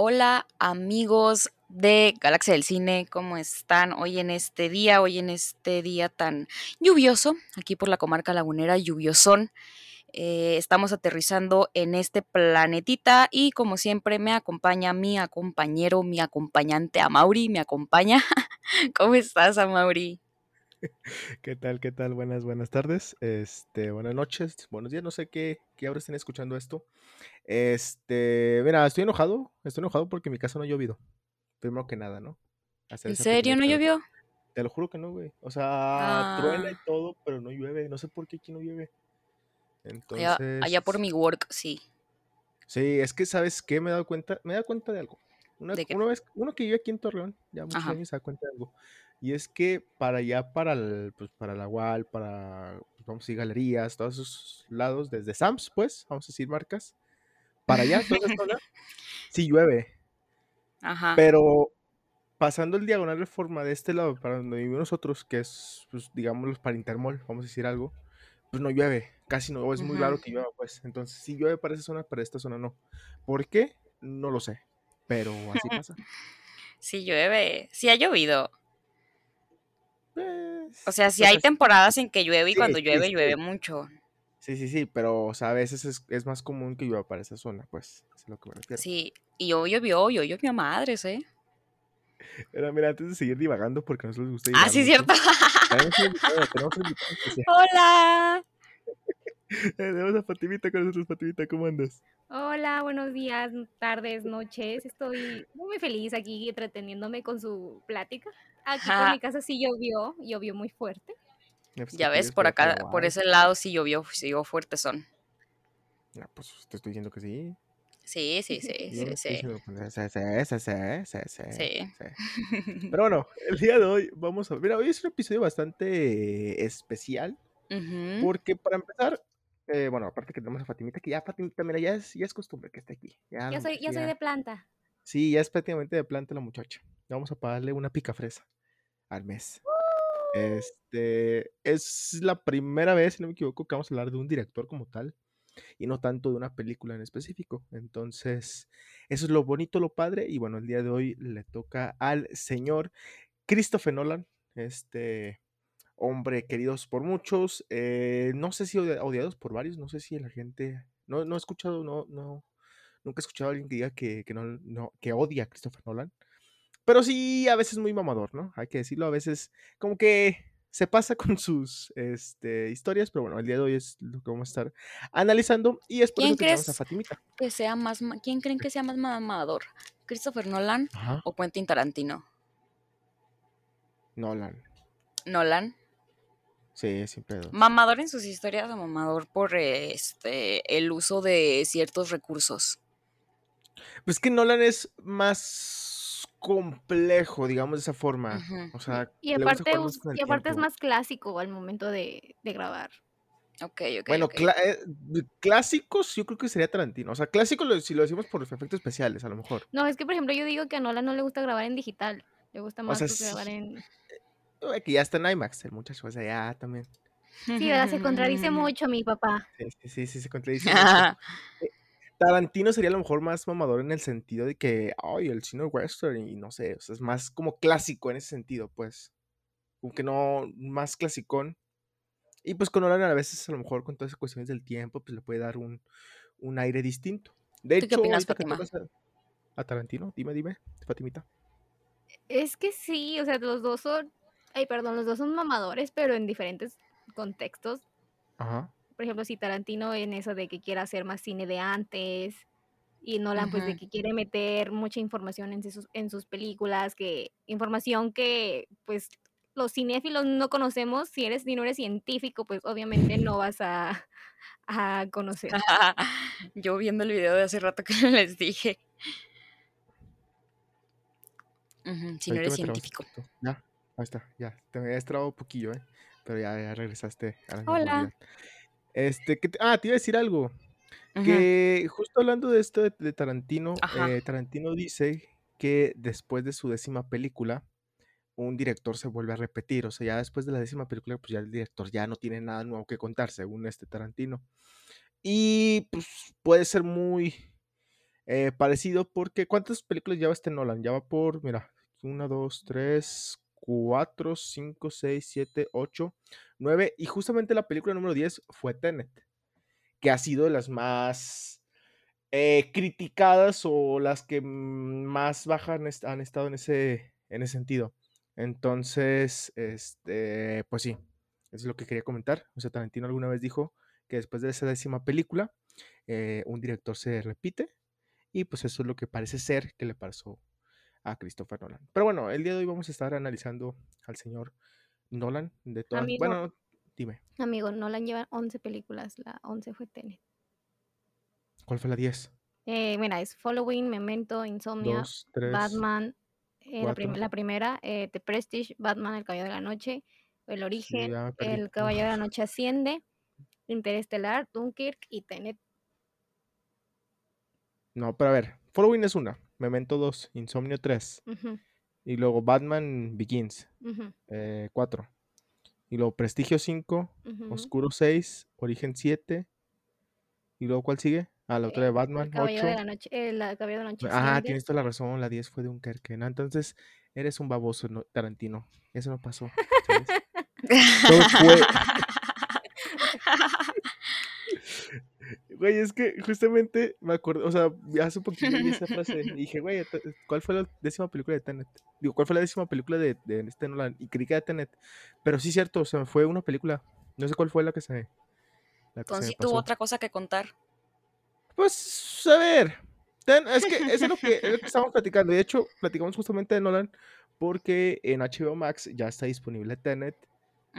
Hola amigos de Galaxia del Cine, ¿cómo están hoy en este día? Hoy en este día tan lluvioso, aquí por la comarca lagunera, lluviosón. Eh, estamos aterrizando en este planetita y como siempre me acompaña mi compañero, mi acompañante Mauri, me acompaña. ¿Cómo estás, Mauri? ¿Qué tal? ¿Qué tal? Buenas, buenas tardes. Este, buenas noches, buenos días, no sé qué, qué ahora estén escuchando esto. Este, mira, estoy enojado, estoy enojado porque mi casa no ha llovido. Primero que nada, ¿no? ¿En serio no llovió? Te lo juro que no, güey. O sea, truena y ah. todo, pero no llueve. No sé por qué aquí no llueve. Entonces. Allá, por mi work, sí. Sí, es que, ¿sabes qué? Me he dado cuenta, me he dado cuenta de algo. Una, vez, uno que vive aquí en Torreón, ya muchos años se da cuenta de algo. Y es que para allá, para el, pues para la UAL, para, pues, vamos a decir, galerías, todos esos lados, desde Sams, pues, vamos a decir marcas, para allá, toda esa zona, sí llueve. Ajá. Pero pasando el diagonal reforma de este lado, para donde vivimos nosotros, que es, pues, digamos, para Intermol, vamos a decir algo, pues no llueve, casi no, es muy raro que llueva, pues. Entonces, si llueve para esa zona, para esta zona no. ¿Por qué? No lo sé, pero así pasa. Si llueve, si ha llovido. O sea, si hay temporadas en que llueve y cuando llueve, llueve mucho. Sí, sí, sí, pero o sea, a veces es, más común que llueva para esa zona, pues, es lo que me refiero. Sí, y hoy llovió, hoy llovió a madres, ¿eh? Pero mira, antes de seguir divagando, porque a nosotros nos gusta Ah, sí, cierto. Hola. Tenemos a Fatimita con nosotros, Fatimita, ¿cómo andas? Hola, buenos días, tardes, noches. Estoy muy feliz aquí entreteniéndome con su plática. Aquí por mi casa sí llovió, llovió muy fuerte. Pues, ya ves, por acá, por ese lado sí llovió, sí llovió fuerte son. Ya, pues te estoy diciendo que sí. Sí, sí, sí, sí, sí. Sí, sí, sí, sí, sí. Pero bueno, el día de hoy vamos a. Mira, hoy es un episodio bastante especial. Porque para empezar, eh, bueno, aparte que tenemos a Fatimita, que ya Fatimita, mira, ya es, ya es costumbre que esté aquí. Ya, soy, ya soy de planta. Sí, ya es prácticamente de planta la muchacha. Vamos a pagarle una pica fresa al mes. Este es la primera vez, si no me equivoco, que vamos a hablar de un director como tal y no tanto de una película en específico. Entonces, eso es lo bonito, lo padre. Y bueno, el día de hoy le toca al señor Christopher Nolan, este hombre queridos por muchos, eh, no sé si odiados por varios, no sé si la gente, no, no he escuchado, no, no, nunca he escuchado a alguien que diga que, no, no, que odia a Christopher Nolan. Pero sí, a veces muy mamador, ¿no? Hay que decirlo, a veces como que se pasa con sus este, historias, pero bueno, el día de hoy es lo que vamos a estar analizando y es por eso que tenemos a Fatimita. Que sea más, ¿Quién creen que sea más mamador? ¿Christopher Nolan o Quentin Tarantino? Nolan. Nolan. Sí, siempre. Mamador en sus historias o mamador por este el uso de ciertos recursos. Pues que Nolan es más complejo, digamos de esa forma. O sea, y aparte, y aparte es más clásico al momento de, grabar. Ok, ok. Bueno, eh, clásicos yo creo que sería Tarantino. O sea, clásicos si lo decimos por los efectos especiales, a lo mejor. No, es que por ejemplo yo digo que a Nolan no le gusta grabar en digital. Le gusta más grabar en. Eh, que ya está en IMAX, el muchacho, o sea, ya también. Sí, se contradice mucho mi papá. Sí, sí, sí, se contradice mucho. Tarantino sería a lo mejor más mamador en el sentido de que, ay, el cine western y no sé, o sea, es más como clásico en ese sentido, pues. Aunque no, más clasicón. Y pues con Nolan a veces a lo mejor con todas esas cuestiones del tiempo, pues le puede dar un, aire distinto. De hecho, qué opinas, Fatima? A, Tarantino, dime, dime, Fatimita. Es que sí, o sea, los dos son, ay, perdón, los dos son mamadores, pero en diferentes contextos. Ajá por ejemplo, si Tarantino en eso de que quiere hacer más cine de antes y Nolan pues de que quiere meter mucha información en sus, en sus películas, que información que pues los cinéfilos no conocemos, si eres si no eres científico, pues obviamente no vas a, a conocer. Yo viendo el video de hace rato que les dije. si no eres científico. Ya, ahí está, ya. Te me había estrado un poquillo, ¿eh? Pero ya, ya regresaste a la Hola. Este, que ah, te iba a decir algo. Que justo hablando de esto de, Tarantino, eh, Tarantino dice que después de su décima película, un director se vuelve a repetir. O sea, ya después de la décima película, pues ya el director ya no tiene nada nuevo que contar, según este Tarantino. Y pues puede ser muy eh, parecido porque ¿cuántas películas lleva este Nolan? Ya va por, mira, 1, 2, 3, 4, 5, 6, 7, 8, 9 y justamente la película número 10 fue Tenet, que ha sido de las más eh, criticadas o las que más bajas han estado en ese, en ese sentido. Entonces, este, pues sí, es lo que quería comentar. O sea, Tarantino alguna vez dijo que después de esa décima película, eh, un director se repite y pues eso es lo que parece ser que le pasó a Christopher Nolan. Pero bueno, el día de hoy vamos a estar analizando al señor Nolan de todas. bueno, dime. Amigo, Nolan lleva 11 películas, la 11 fue Tenet. ¿Cuál fue la 10? Eh, mira, es Following, Memento, Insomnia, Batman, eh, la, primera, eh, The Prestige, Batman, El Caballero de la Noche, El Origen, El Caballero de la Noche Asciende, Interestelar, Dunkirk y Tenet. No, pero a ver, Following es una, Memento 2, Insomnio 3, y luego Batman Begins, 4, y luego Prestigio 5, Oscuro 6, Origen 7, y luego ¿cuál sigue? Ah, la otra de Batman. El de la Noche. Caballero de la Noche. Ah, tienes toda la razón. La 10 fue de un Kerke, ¿no? Entonces, eres un baboso, Tarantino. Eso no pasó. Todo fue. Güey, es que justamente me acuerdo, o sea, hace un poquito vi esa frase y dije, güey, ¿cuál fue la décima película de Tenet? Digo, ¿cuál fue la décima película de, de este Nolan? Y creí que era Tenet. Pero sí, cierto, o sea, fue una película. No sé cuál fue la que se. La que Entonces, tuvo otra cosa que contar. Pues, a ver. es que es lo que, estamos platicando. De hecho, platicamos justamente de Nolan porque en HBO Max ya está disponible Tenet,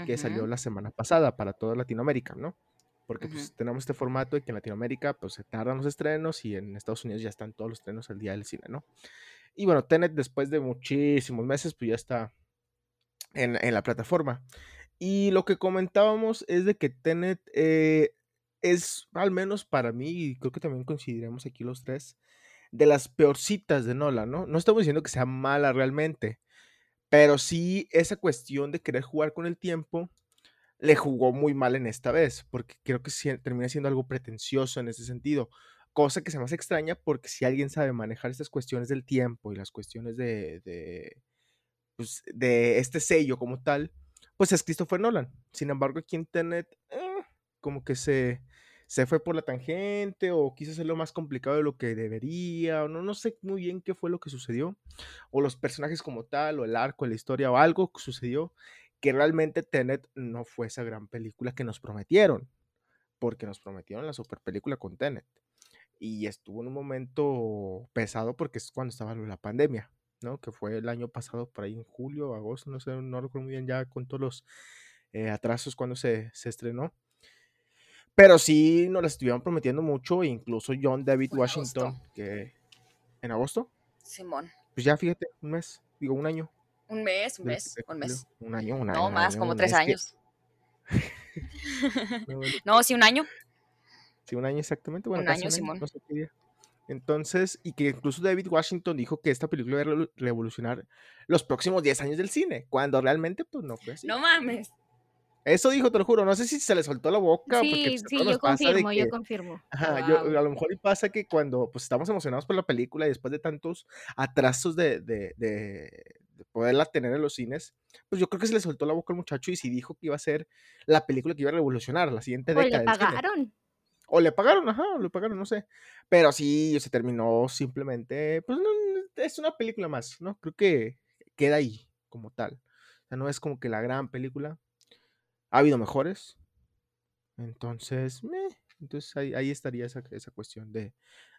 que salió la semana pasada para toda Latinoamérica, ¿no? Porque pues, tenemos este formato de que en Latinoamérica pues se tardan los estrenos y en Estados Unidos ya están todos los estrenos al día del cine, ¿no? Y bueno, Tenet después de muchísimos meses pues ya está en, en la plataforma. Y lo que comentábamos es de que Tenet eh, es, al menos para mí, y creo que también coincidiremos aquí los tres, de las peorcitas de Nolan, ¿no? No estamos diciendo que sea mala realmente, pero sí esa cuestión de querer jugar con el tiempo le jugó muy mal en esta vez, porque creo que termina siendo algo pretencioso en ese sentido, cosa que se me hace extraña porque si alguien sabe manejar estas cuestiones del tiempo y las cuestiones de, de, pues, de este sello como tal, pues es Christopher Nolan. Sin embargo, aquí en Tenet, eh, como que se, se fue por la tangente o quiso hacerlo más complicado de lo que debería, o no, no sé muy bien qué fue lo que sucedió, o los personajes como tal, o el arco, la historia, o algo que sucedió, que realmente Tenet no fue esa gran película que nos prometieron, porque nos prometieron la super película con Tenet. Y estuvo en un momento pesado porque es cuando estaba la pandemia, ¿no? Que fue el año pasado, por ahí en julio, agosto, no sé, no recuerdo muy bien ya con todos los eh, atrasos cuando se, se estrenó. Pero sí nos las estuvieron prometiendo mucho, incluso John David Washington, que en agosto. Simón. Pues ya fíjate, un mes, digo un año. Un mes, un mes, un mes. Un año, un año. No, más, como tres años. no, sí, un año. Sí, un año exactamente. Bueno, un año, Simón. Entonces, y que incluso David Washington dijo que esta película iba a revolucionar los próximos 10 años del cine, cuando realmente pues no fue así. No mames. Eso dijo, te lo juro. No sé si se le soltó la boca. Sí, pues, sí, yo confirmo, yo confirmo. Ajá, yo, a lo mejor pasa que cuando pues estamos emocionados por la película y después de tantos atrasos de, de, de, poderla tener en los cines, pues yo creo que se le soltó la boca al muchacho y sí dijo que iba a ser la película que iba a revolucionar la siguiente década. O le pagaron. O le pagaron, ajá, o le pagaron, no sé. Pero sí, se terminó simplemente, pues no, es una película más, ¿no? Creo que queda ahí como tal. O sea, no es como que la gran película, ha habido mejores. Entonces, entonces ahí, estaría esa, esa cuestión de,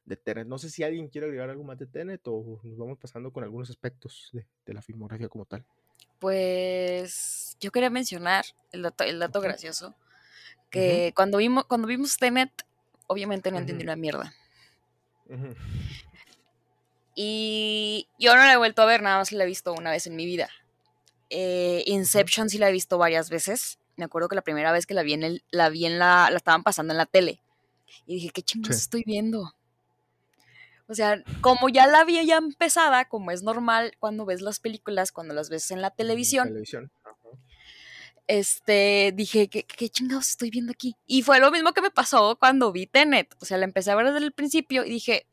de, Tenet. No sé si alguien quiere agregar algo más de Tenet o nos vamos pasando con algunos aspectos de, la filmografía como tal. Pues yo quería mencionar el dato, el dato gracioso, que cuando, vimos, cuando vimos Tenet, obviamente no entendí una mierda. Y yo no la he vuelto a ver, nada más la he visto una vez en mi vida. Eh, Inception sí la he visto varias veces me acuerdo que la primera vez que la vi en, el, la, vi en la, la estaban pasando en la tele. Y dije, ¿qué chingados estoy viendo? O sea, como ya la vi ya empezada, como es normal cuando ves las películas, cuando las ves en la televisión. televisión. Este, dije, ¿qué, ¿qué, chingados estoy viendo aquí? Y fue lo mismo que me pasó cuando vi Tenet. O sea, la empecé a ver desde el principio y dije,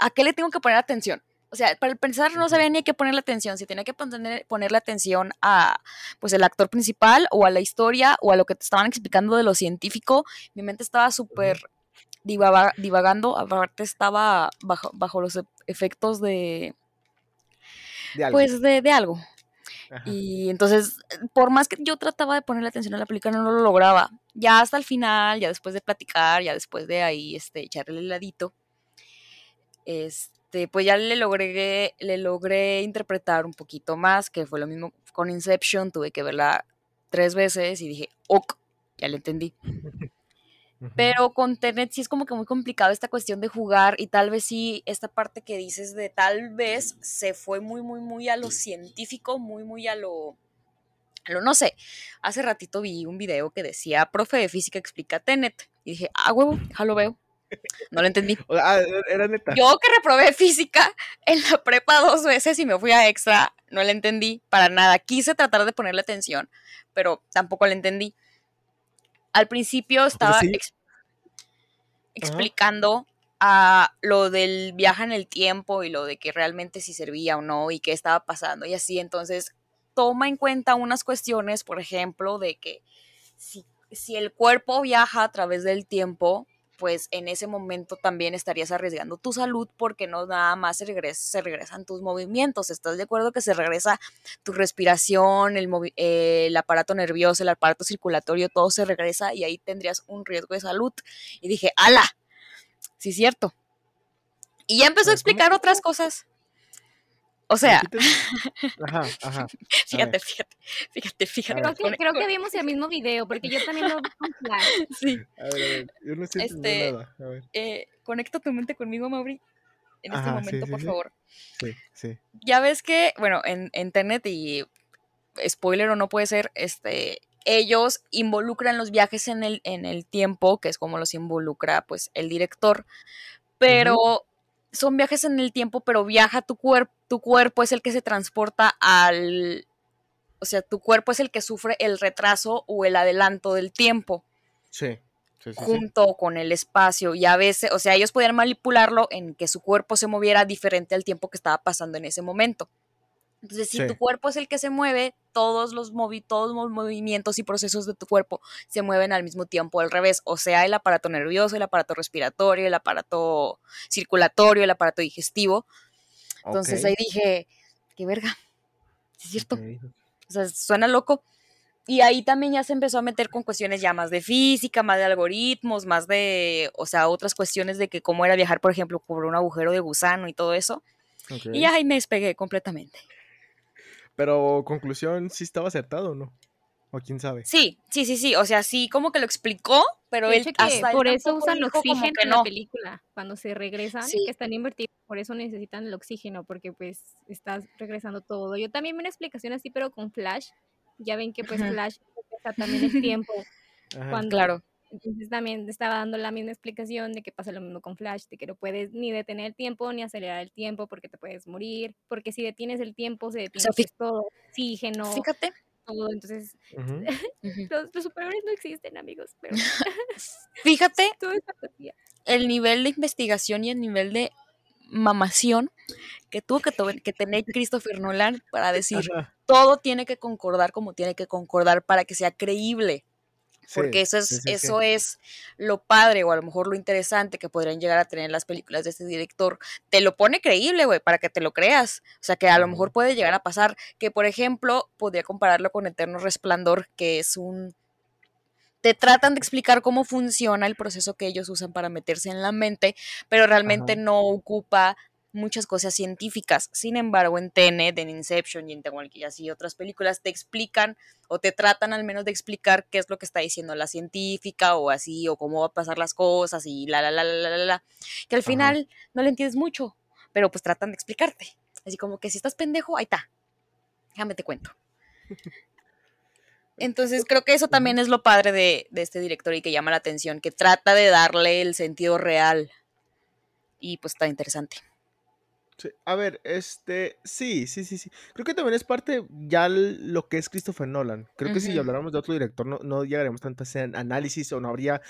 ¿a qué le tengo que poner atención? O sea, para pensar no sabía ni qué ponerle atención, si tenía que poner, ponerle atención a pues el actor principal o a la historia o a lo que te estaban explicando de lo científico. Mi mente estaba súper divagando, aparte estaba bajo, bajo los e, efectos de... de algo. Pues de, de algo. Y entonces, por más que yo trataba de ponerle atención a la película, no lo lograba. Ya hasta el final, ya después de platicar, ya después de ahí este, echarle el heladito, este, pues ya le logré, le logré interpretar un poquito más, que fue lo mismo con Inception, tuve que verla tres veces y dije, ok, ya le entendí. Pero con Tenet sí es como que muy complicado esta cuestión de jugar y tal vez sí esta parte que dices de tal vez se fue muy, muy, muy a lo científico, muy, muy a lo... A lo no sé. Hace ratito vi un video que decía, profe de física explica Tenet. Y dije, ah, huevo, ya lo veo. No lo entendí. Ah, era neta. Yo que reprobé física en la prepa dos veces y me fui a extra, no le entendí para nada. Quise tratar de ponerle atención, pero tampoco le entendí al principio estaba explicando a lo del viaje en el tiempo y lo de que realmente si servía o no y qué estaba pasando y así. Entonces, toma en cuenta unas cuestiones, por ejemplo, de que si, si el cuerpo viaja a través del tiempo, pues en ese momento también estarías arriesgando tu salud porque no nada más se, se regresan tus movimientos. ¿Estás de acuerdo que se regresa tu respiración, el, el aparato nervioso, el aparato circulatorio, todo se regresa y ahí tendrías un riesgo de salud? Y dije, ¡ala! Sí, cierto. Y ya empezó a explicar otras cosas. O sea, ajá, ajá. fíjate, fíjate, fíjate, fíjate. Creo que, creo que, vimos el mismo video, porque yo también lo vi Sí. A ver, a ver, yo no sé este, nada. A ver. Eh, conecta tu mente conmigo, Mauri, en este momento, por favor. Sí, sí. Ya ves que, bueno, en, internet y spoiler o no puede ser, este, ellos involucran los viajes en el, en el tiempo, que es como los involucra, pues, el director, pero son viajes en el tiempo, pero viaja tu cuerpo, tu cuerpo es el que se transporta al, o sea, tu cuerpo es el que sufre el retraso o el adelanto del tiempo. Sí. junto con el espacio y a veces, o sea, ellos podían manipularlo en que su cuerpo se moviera diferente al tiempo que estaba pasando en ese momento. Entonces, si tu cuerpo es el que se mueve, todos los, todos los movimientos y procesos de tu cuerpo se mueven al mismo tiempo al revés. O sea, el aparato nervioso, el aparato respiratorio, el aparato circulatorio, el aparato digestivo. Entonces ahí dije, qué verga. Es cierto. O sea, suena loco. Y ahí también ya se empezó a meter con cuestiones ya más de física, más de algoritmos, más de, o sea, otras cuestiones de que cómo era viajar, por ejemplo, por un agujero de gusano y todo eso. Y ahí me despegué completamente. Pero conclusión, ¿sí estaba acertado no? O quién sabe. Sí, sí, sí, sí. O sea, sí, como que lo explicó, pero él hasta por eso usan el oxígeno en la película. Cuando se regresan, que están invertidos, por eso necesitan el oxígeno, porque pues estás regresando todo. Yo también vi una explicación así, pero con Flash. Ya ven que pues Flash también el tiempo. Cuando, claro. Entonces también estaba dando la misma explicación de que pasa lo mismo con Flash, de que no puedes ni detener el tiempo ni acelerar el tiempo porque te puedes morir, porque si detienes el tiempo se detiene todo, oxígeno. Fíjate. Todo, entonces los, superhéroes no existen, amigos, pero fíjate el nivel de investigación y el nivel de mamación que tuvo que, que tener Christopher Nolan para decir todo tiene que concordar como tiene que concordar para que sea creíble porque eso es, eso es lo padre o a lo mejor lo interesante que podrían llegar a tener las películas de este director. Te lo pone creíble, güey, para que te lo creas. O sea, que a lo mejor puede llegar a pasar que, por ejemplo, podría compararlo con Eterno Resplandor, que es un... Te tratan de explicar cómo funciona el proceso que ellos usan para meterse en la mente, pero realmente no ocupa muchas cosas científicas. Sin embargo, en Tenet, en Inception y en y así otras películas te explican o te tratan al menos de explicar qué es lo que está diciendo la científica o así, o cómo va a pasar las cosas y la, la, la, la, la, la. Que al final no le entiendes mucho, pero pues tratan de explicarte. Así como que si estás pendejo, ahí está. Déjame te cuento. Entonces creo que eso también es lo padre de, de este director y que llama la atención, que trata de darle el sentido real. Y pues está interesante. A ver, este, sí, sí, sí, sí. Creo que también es parte ya lo que es Christopher Nolan. Creo que si habláramos de otro director no, no llegaremos tanto a ese análisis o no habría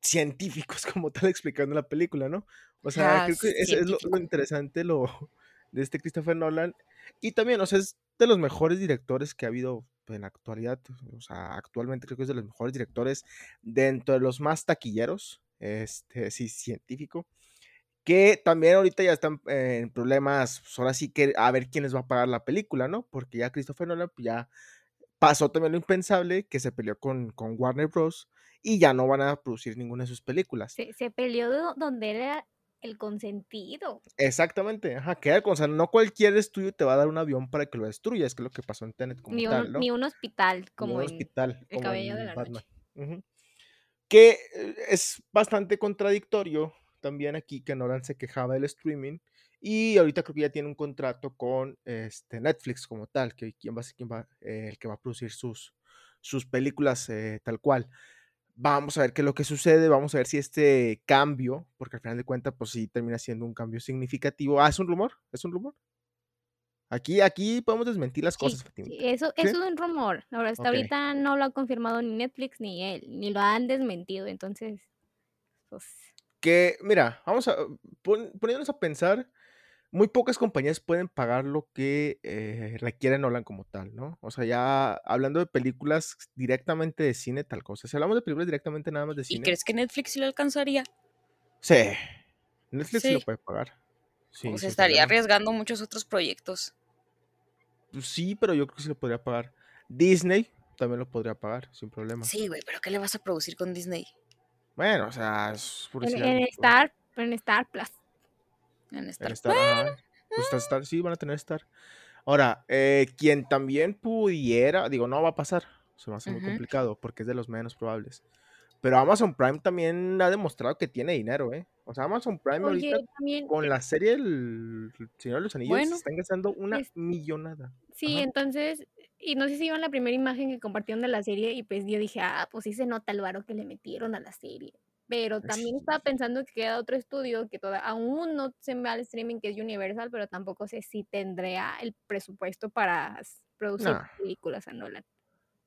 científicos como tal explicando la película, ¿no? O sea, creo que es lo, interesante lo, de este Christopher Nolan. Y también, o sea, es de los mejores directores que ha habido en la actualidad. O sea, actualmente creo que es de los mejores directores dentro de los más taquilleros, este, sí, científico. Que también ahorita ya están en problemas, pues ahora sí que a ver quién les va a pagar la película, ¿no? Porque ya Christopher Nolan pues ya pasó también lo impensable, que se peleó con, con Warner Bros. y ya no van a producir ninguna de sus películas. Se, se peleó donde era el consentido. Exactamente, ajá, que o sea, no cualquier estudio te va a dar un avión para que lo destruyas, que es lo que pasó en Tenet como ni tal, un, ¿no? Ni un hospital como ni un en hospital El como Caballero de la Batman. Noche. Que eh, es bastante contradictorio también aquí que Nolan se quejaba del streaming y ahorita creo que ya tiene un contrato con este, Netflix como tal, que quién va a ser quién va, eh, el que va a producir sus, sus películas eh, tal cual. Vamos a ver qué es lo que sucede, vamos a ver si este cambio, porque al final de cuentas, pues sí termina siendo un cambio significativo. Ah, es un rumor, es un rumor. Aquí, aquí podemos desmentir las Sí, cosas, sí, Fatimita. eso, ¿Sí? eso es un rumor. Ahora, hasta Ok. ahorita no lo ha confirmado ni Netflix ni él, ni lo han desmentido. Entonces, pues, Que, mira, vamos a pon- poniéndonos a pensar, muy pocas compañías pueden pagar lo que eh, requiere Nolan como tal, ¿no? O sea, ya hablando de películas directamente de cine, tal cosa. Si hablamos de películas directamente nada más de ¿Y cine, crees que Netflix sí lo alcanzaría? sí, Netflix sí lo puede pagar. Sí, o se estaría problema. arriesgando muchos otros proyectos. Pues sí, pero yo creo que sí lo podría pagar. Disney también lo podría pagar, sin problema. Sí, güey, pero ¿qué le vas a producir con Disney? Bueno, o sea, es por en, en Star, en Star Plus. En en Star. Star, ajá. Pues Star, sí, van a tener Star. Ahora, eh, quien también pudiera, digo, no va a pasar, se me hace muy Ujú. complicado porque es de los menos probables. Pero Amazon Prime también ha demostrado que tiene dinero, ¿eh? O sea, Amazon Prime Oye, ahorita también, con la serie El Señor de los Anillos Bueno. está ingresando una Es- millonada. sí, Ajá. entonces, y no sé si vieron la primera imagen que compartieron de la serie y pues yo dije, ah, pues sí se nota el varo que le metieron a la serie. Pero también estaba pensando que queda otro estudio que toda, aún no se ve al streaming que es Universal, pero tampoco sé si tendría el presupuesto para producir Nah. películas a Nolan.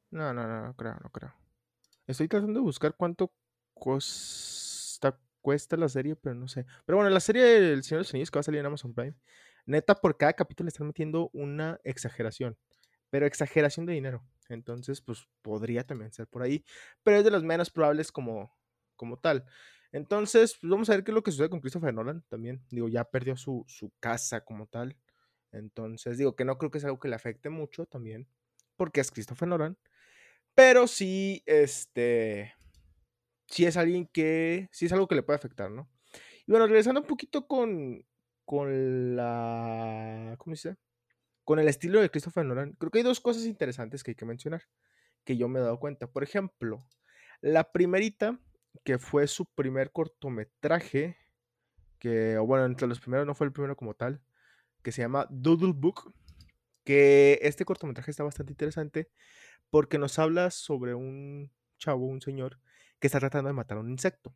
No, no, no, no creo, no creo. Estoy tratando de buscar cuánto costa, cuesta la serie, pero no sé. Pero bueno, la serie del Señor de los Anillos que va a salir en Amazon Prime, neta, por cada capítulo le están metiendo una exageración, pero exageración de dinero. Entonces, pues podría también ser por ahí, pero es de los menos probables como, como tal. Entonces, pues, vamos a ver qué es lo que sucede con Christopher Nolan también. Digo, ya perdió su, su casa como tal. Entonces, digo que no creo que sea algo que le afecte mucho también, porque es Christopher Nolan. Pero sí, este, sí es alguien que, sí es algo que le puede afectar, ¿no? Y bueno, regresando un poquito con, con la, ¿cómo dice? Con el estilo de Christopher Nolan, creo que hay dos cosas interesantes que hay que mencionar, que yo me he dado cuenta. Por ejemplo, la primerita, que fue su primer cortometraje, que, bueno, entre los primeros no fue el primero como tal, que se llama Doodle Book, que este cortometraje está bastante interesante porque nos habla sobre un chavo, un señor, que está tratando de matar a un insecto.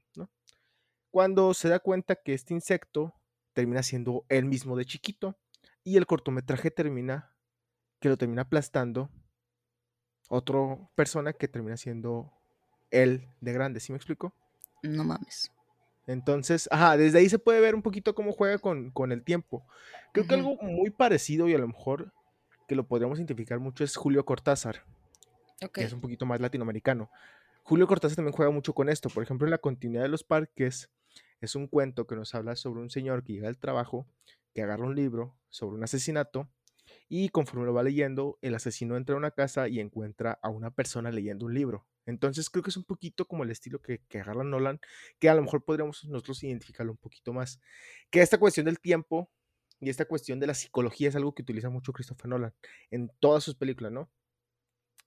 Cuando se da cuenta que este insecto termina siendo él mismo de chiquito y el cortometraje termina que lo termina aplastando otra persona que termina siendo él de grande, ¿sí me explico? No mames. Entonces, ajá, desde ahí se puede ver un poquito cómo juega con, con el tiempo. Creo que algo muy parecido y a lo mejor que lo podríamos identificar mucho es Julio Cortázar, que es un poquito más latinoamericano. Julio Cortázar también juega mucho con esto. Por ejemplo, en La continuidad de los parques es un cuento que nos habla sobre un señor que llega al trabajo, que agarra un libro sobre un asesinato y conforme lo va leyendo, el asesino entra a una casa y encuentra a una persona leyendo un libro. Entonces creo que es un poquito como el estilo que, que agarra Nolan, que a lo mejor podríamos nosotros identificarlo un poquito más. Que esta cuestión del tiempo y esta cuestión de la psicología es algo que utiliza mucho Christopher Nolan en todas sus películas, ¿no?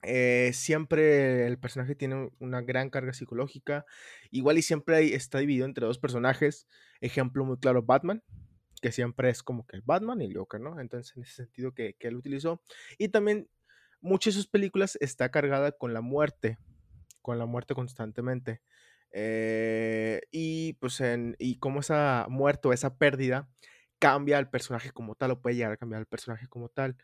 Eh, siempre el personaje tiene una gran carga psicológica. Igual y siempre está dividido entre dos personajes. Ejemplo muy claro, Batman, que siempre es como que el Batman y el Joker, ¿no? Entonces, en ese sentido que, él utilizó. Y también muchas de sus películas está cargada con la muerte, con la muerte constantemente. Eh, y pues en, y cómo esa muerte o esa pérdida cambia al personaje como tal o puede llegar a cambiar al personaje como tal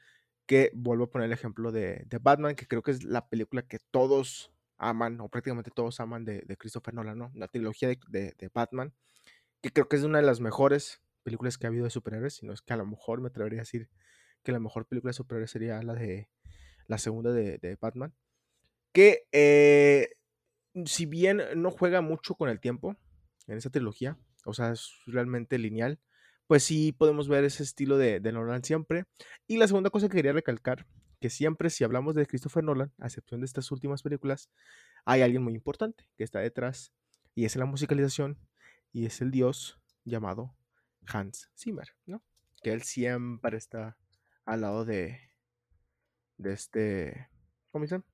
que vuelvo a poner el ejemplo de, Batman, que creo que es la película que todos aman, o prácticamente todos aman de, Christopher Nolan, ¿no? La trilogía de, Batman, que creo que es una de las mejores películas que ha habido de superhéroes, sino es que a lo mejor me atrevería a decir que la mejor película de superhéroes sería la de la segunda de, Batman, que eh, si bien no juega mucho con el tiempo en esa trilogía, o sea, es realmente lineal, pues sí podemos ver ese estilo de, de Nolan siempre. Y la segunda cosa que quería recalcar, que siempre si hablamos de Christopher Nolan, a excepción de estas últimas películas, hay alguien muy importante que está detrás, y es la musicalización, y es el dios llamado Hans Zimmer, ¿no? Que él siempre está al lado de, de este, ¿cómo dicen?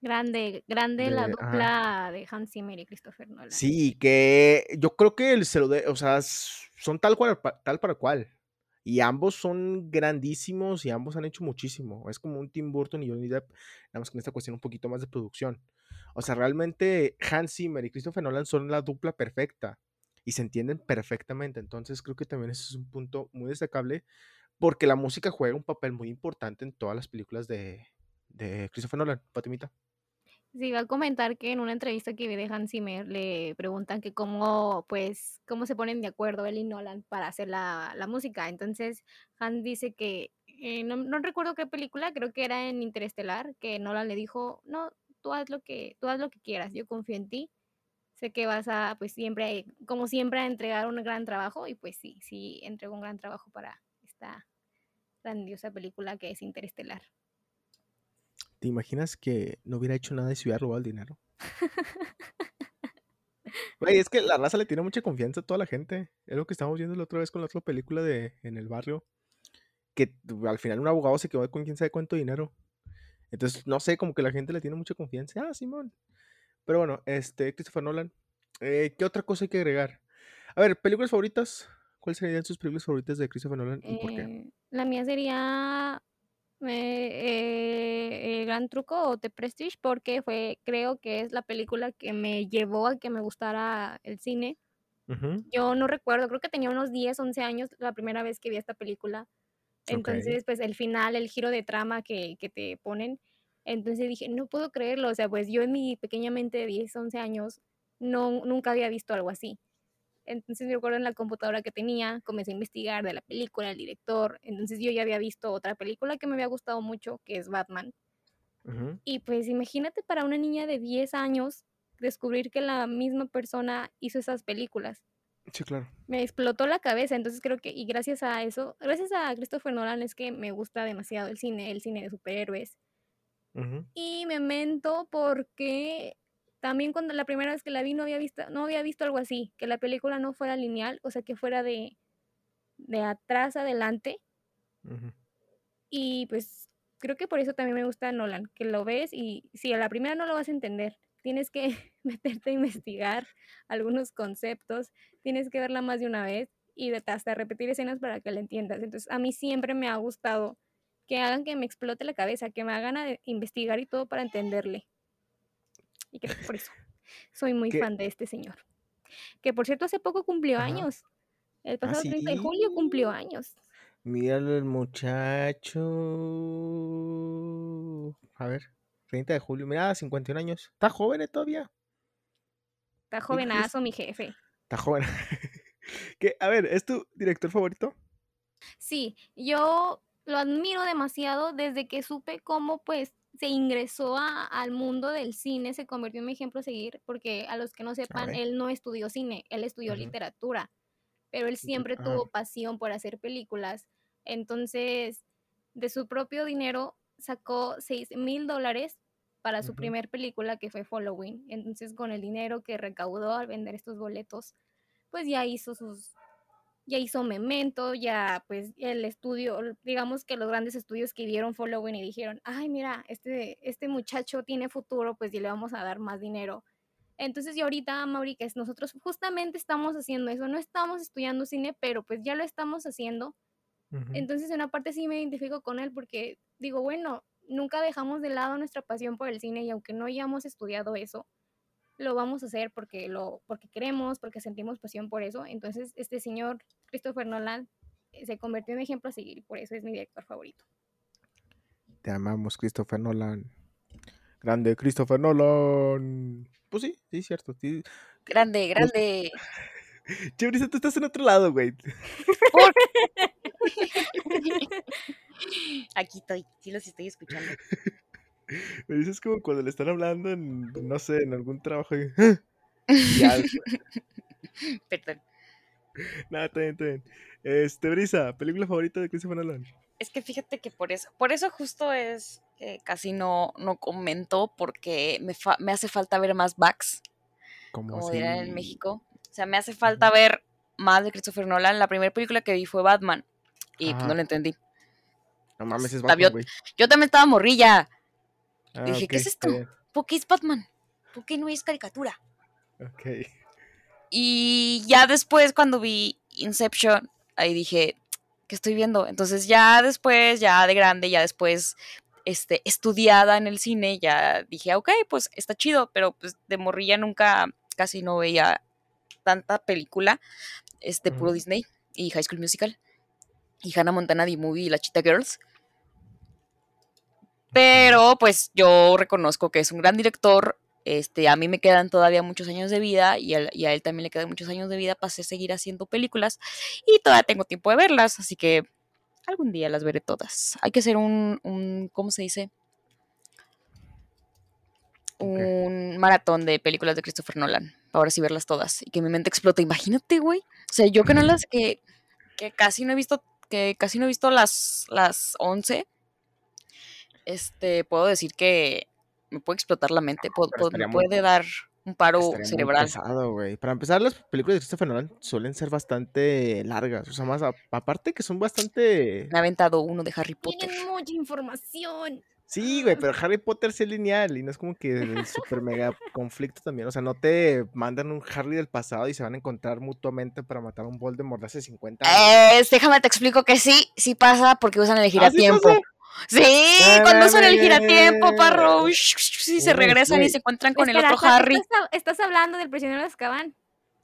Grande, grande la dupla de Hans Zimmer y Christopher Nolan. Sí, que yo creo que el se lo de, o sea, son tal cual, tal para cual. Y ambos son grandísimos y ambos han hecho muchísimo. Es como un Tim Burton y Johnny Depp, nada más en esta cuestión un poquito más de producción. O sea, realmente Hans Zimmer y Christopher Nolan son la dupla perfecta y se entienden perfectamente. Entonces creo que también ese es un punto muy destacable porque la música juega un papel muy importante en todas las películas de, de Christopher Nolan. Patimita. Sí, iba a comentar que en una entrevista que vi de Hans Zimmer le preguntan que cómo, pues, cómo se ponen de acuerdo él y Nolan para hacer la, música. Entonces, Hans dice que, eh, no, no, recuerdo qué película, creo que era en Interestelar, que Nolan le dijo, no, tú haz lo que, tú haz lo que quieras, yo confío en ti. Sé que vas a, pues siempre, como siempre, a entregar un gran trabajo y pues sí, sí, entregó un gran trabajo para esta grandiosa película que es Interestelar. ¿Te imaginas que no hubiera hecho nada y se hubiera robado el dinero? Güey, es que la raza le tiene mucha confianza a toda la gente. Es lo que estamos viendo la otra vez con la otra película de En el barrio. Que al final un abogado se quedó con quién sabe cuánto dinero. Entonces, no sé, como que la gente le tiene mucha confianza. Ah, Simón. Pero bueno, este, Christopher Nolan. Eh, ¿Qué otra cosa hay que agregar? A ver, películas favoritas. ¿Cuáles serían sus películas favoritas de Christopher Nolan y por qué? Eh, la mía sería eh, El Gran Truco o The Prestige porque fue, creo que es la película que me llevó a que me gustara el cine. Yo no recuerdo, creo que tenía unos 10, 11 años la primera vez que vi esta película. Entonces, pues el final, el giro de trama que, que, te ponen. Entonces dije, no puedo creerlo. O sea, pues yo en mi pequeña mente de 10, 11 años no, nunca había visto algo así. Entonces me acuerdo en la computadora que tenía, comencé a investigar de la película, el director. Entonces yo ya había visto otra película que me había gustado mucho, que es Batman. Y pues imagínate para una niña de 10 años descubrir que la misma persona hizo esas películas. Sí, claro. Me explotó la cabeza, entonces creo que, y gracias a eso, gracias a Christopher Nolan es que me gusta demasiado el cine, el cine de superhéroes. Y me mento porque también cuando la primera vez que la vi no había visto, no había visto algo así, que la película no fuera lineal, o sea, que fuera de, de atrás adelante. Y pues creo que por eso también me gusta Nolan, que lo ves y si a la primera no lo vas a entender, tienes que meterte a investigar algunos conceptos, tienes que verla más de una vez y hasta repetir escenas para que la entiendas. Entonces, a mí siempre me ha gustado que hagan que me explote la cabeza, que me hagan a investigar y todo para entenderle. Y creo que por eso soy muy fan de este señor. Que por cierto, hace poco cumplió años. El ¿Ah, pasado 30 de julio cumplió años. Míralo el muchacho. A ver, 30 de julio. Mira, 51 años. Está joven eh, todavía. Está jovenazo, mi jefe. Está joven. A ver, ¿es tu director favorito? Sí, yo lo admiro demasiado desde que supe cómo pues se ingresó al mundo del cine, se convirtió en mi ejemplo a seguir, porque a los que no sepan, él no estudió cine, él estudió literatura, pero él siempre tuvo pasión por hacer películas. Entonces, de su propio dinero, sacó 6 mil dólares para su primer película, que fue Following. Entonces, con el dinero que recaudó al vender estos boletos, pues ya hizo sus ya hizo Memento, ya pues el estudio, digamos que los grandes estudios que vieron Following y dijeron, ay, mira, este, este muchacho tiene futuro, pues y le vamos a dar más dinero. Entonces, y ahorita, Mauri, que nosotros justamente estamos haciendo eso, no estamos estudiando cine, pero pues ya lo estamos haciendo. Entonces, en una parte sí me identifico con él porque digo, bueno, nunca dejamos de lado nuestra pasión por el cine y aunque no hayamos estudiado eso, lo vamos a hacer porque lo porque queremos, porque sentimos pasión por eso. Entonces, este señor Christopher Nolan eh, se convirtió en ejemplo a seguir y por eso es mi director favorito. Te amamos, Christopher Nolan. Grande Christopher Nolan. Pues sí, sí, cierto. Grande, grande. Chévere, tú estás en otro lado, güey. Aquí estoy, sí los estoy escuchando. Me dices como cuando le están hablando en, no sé, en algún trabajo. Perdón. Nada, está bien, está bien. Este, Brisa, ¿película favorita de Christopher Nolan? Es que fíjate que por eso, por eso justo es que casi no, no comento, porque me, me hace falta ver más backs, como dirán en México. O sea, me hace falta ver más de Christopher Nolan. La primera película que vi fue Batman, y pues no la entendí. No mames, es Batman, Yo también estaba morrilla. Ah, dije, ¿qué es esto? ¿Por qué es Batman? ¿Por qué no es caricatura? Ok. Y ya después, cuando vi Inception, ahí dije, ¿qué estoy viendo? Entonces ya después, ya de grande, ya después, este, estudiada en el cine, ya dije, ok, pues está chido, pero pues de morrilla nunca, casi no veía tanta película, este, puro Disney y High School Musical y Hannah Montana The Movie y la Cheetah Girls. Pero pues yo reconozco que es un gran director, este, a mí me quedan todavía muchos años de vida y, a él también le quedan muchos años de vida para seguir haciendo películas y todavía tengo tiempo de verlas, así que algún día las veré todas. Hay que hacer un, un ¿cómo se dice? Un maratón de películas de Christopher Nolan, para ahora sí verlas todas y que mi mente explote. Imagínate, güey. O sea, yo que no las, que, que casi no he visto, que casi no he visto las, las 11, este, puedo decir que me puede explotar la mente, me puede dar un paro cerebral. Para empezar, las películas de Christopher Nolan suelen ser bastante largas. O sea, más aparte que son bastante. Me ha aventado uno de Harry Potter. Tienen mucha información. Sí, güey, pero Harry Potter es lineal y no es como que el super mega conflicto también. O sea, no te mandan un Harry del pasado y se van a encontrar mutuamente para matar a un Voldemort de hace 50 años. déjame te explico que sí, sí pasa porque usan el giratiempo. ¿Ah, Sí, cuando son el giratiempo, parro. Sí, se regresan y se encuentran con el otro Harry. Estás, hablando del prisionero de Azkaban.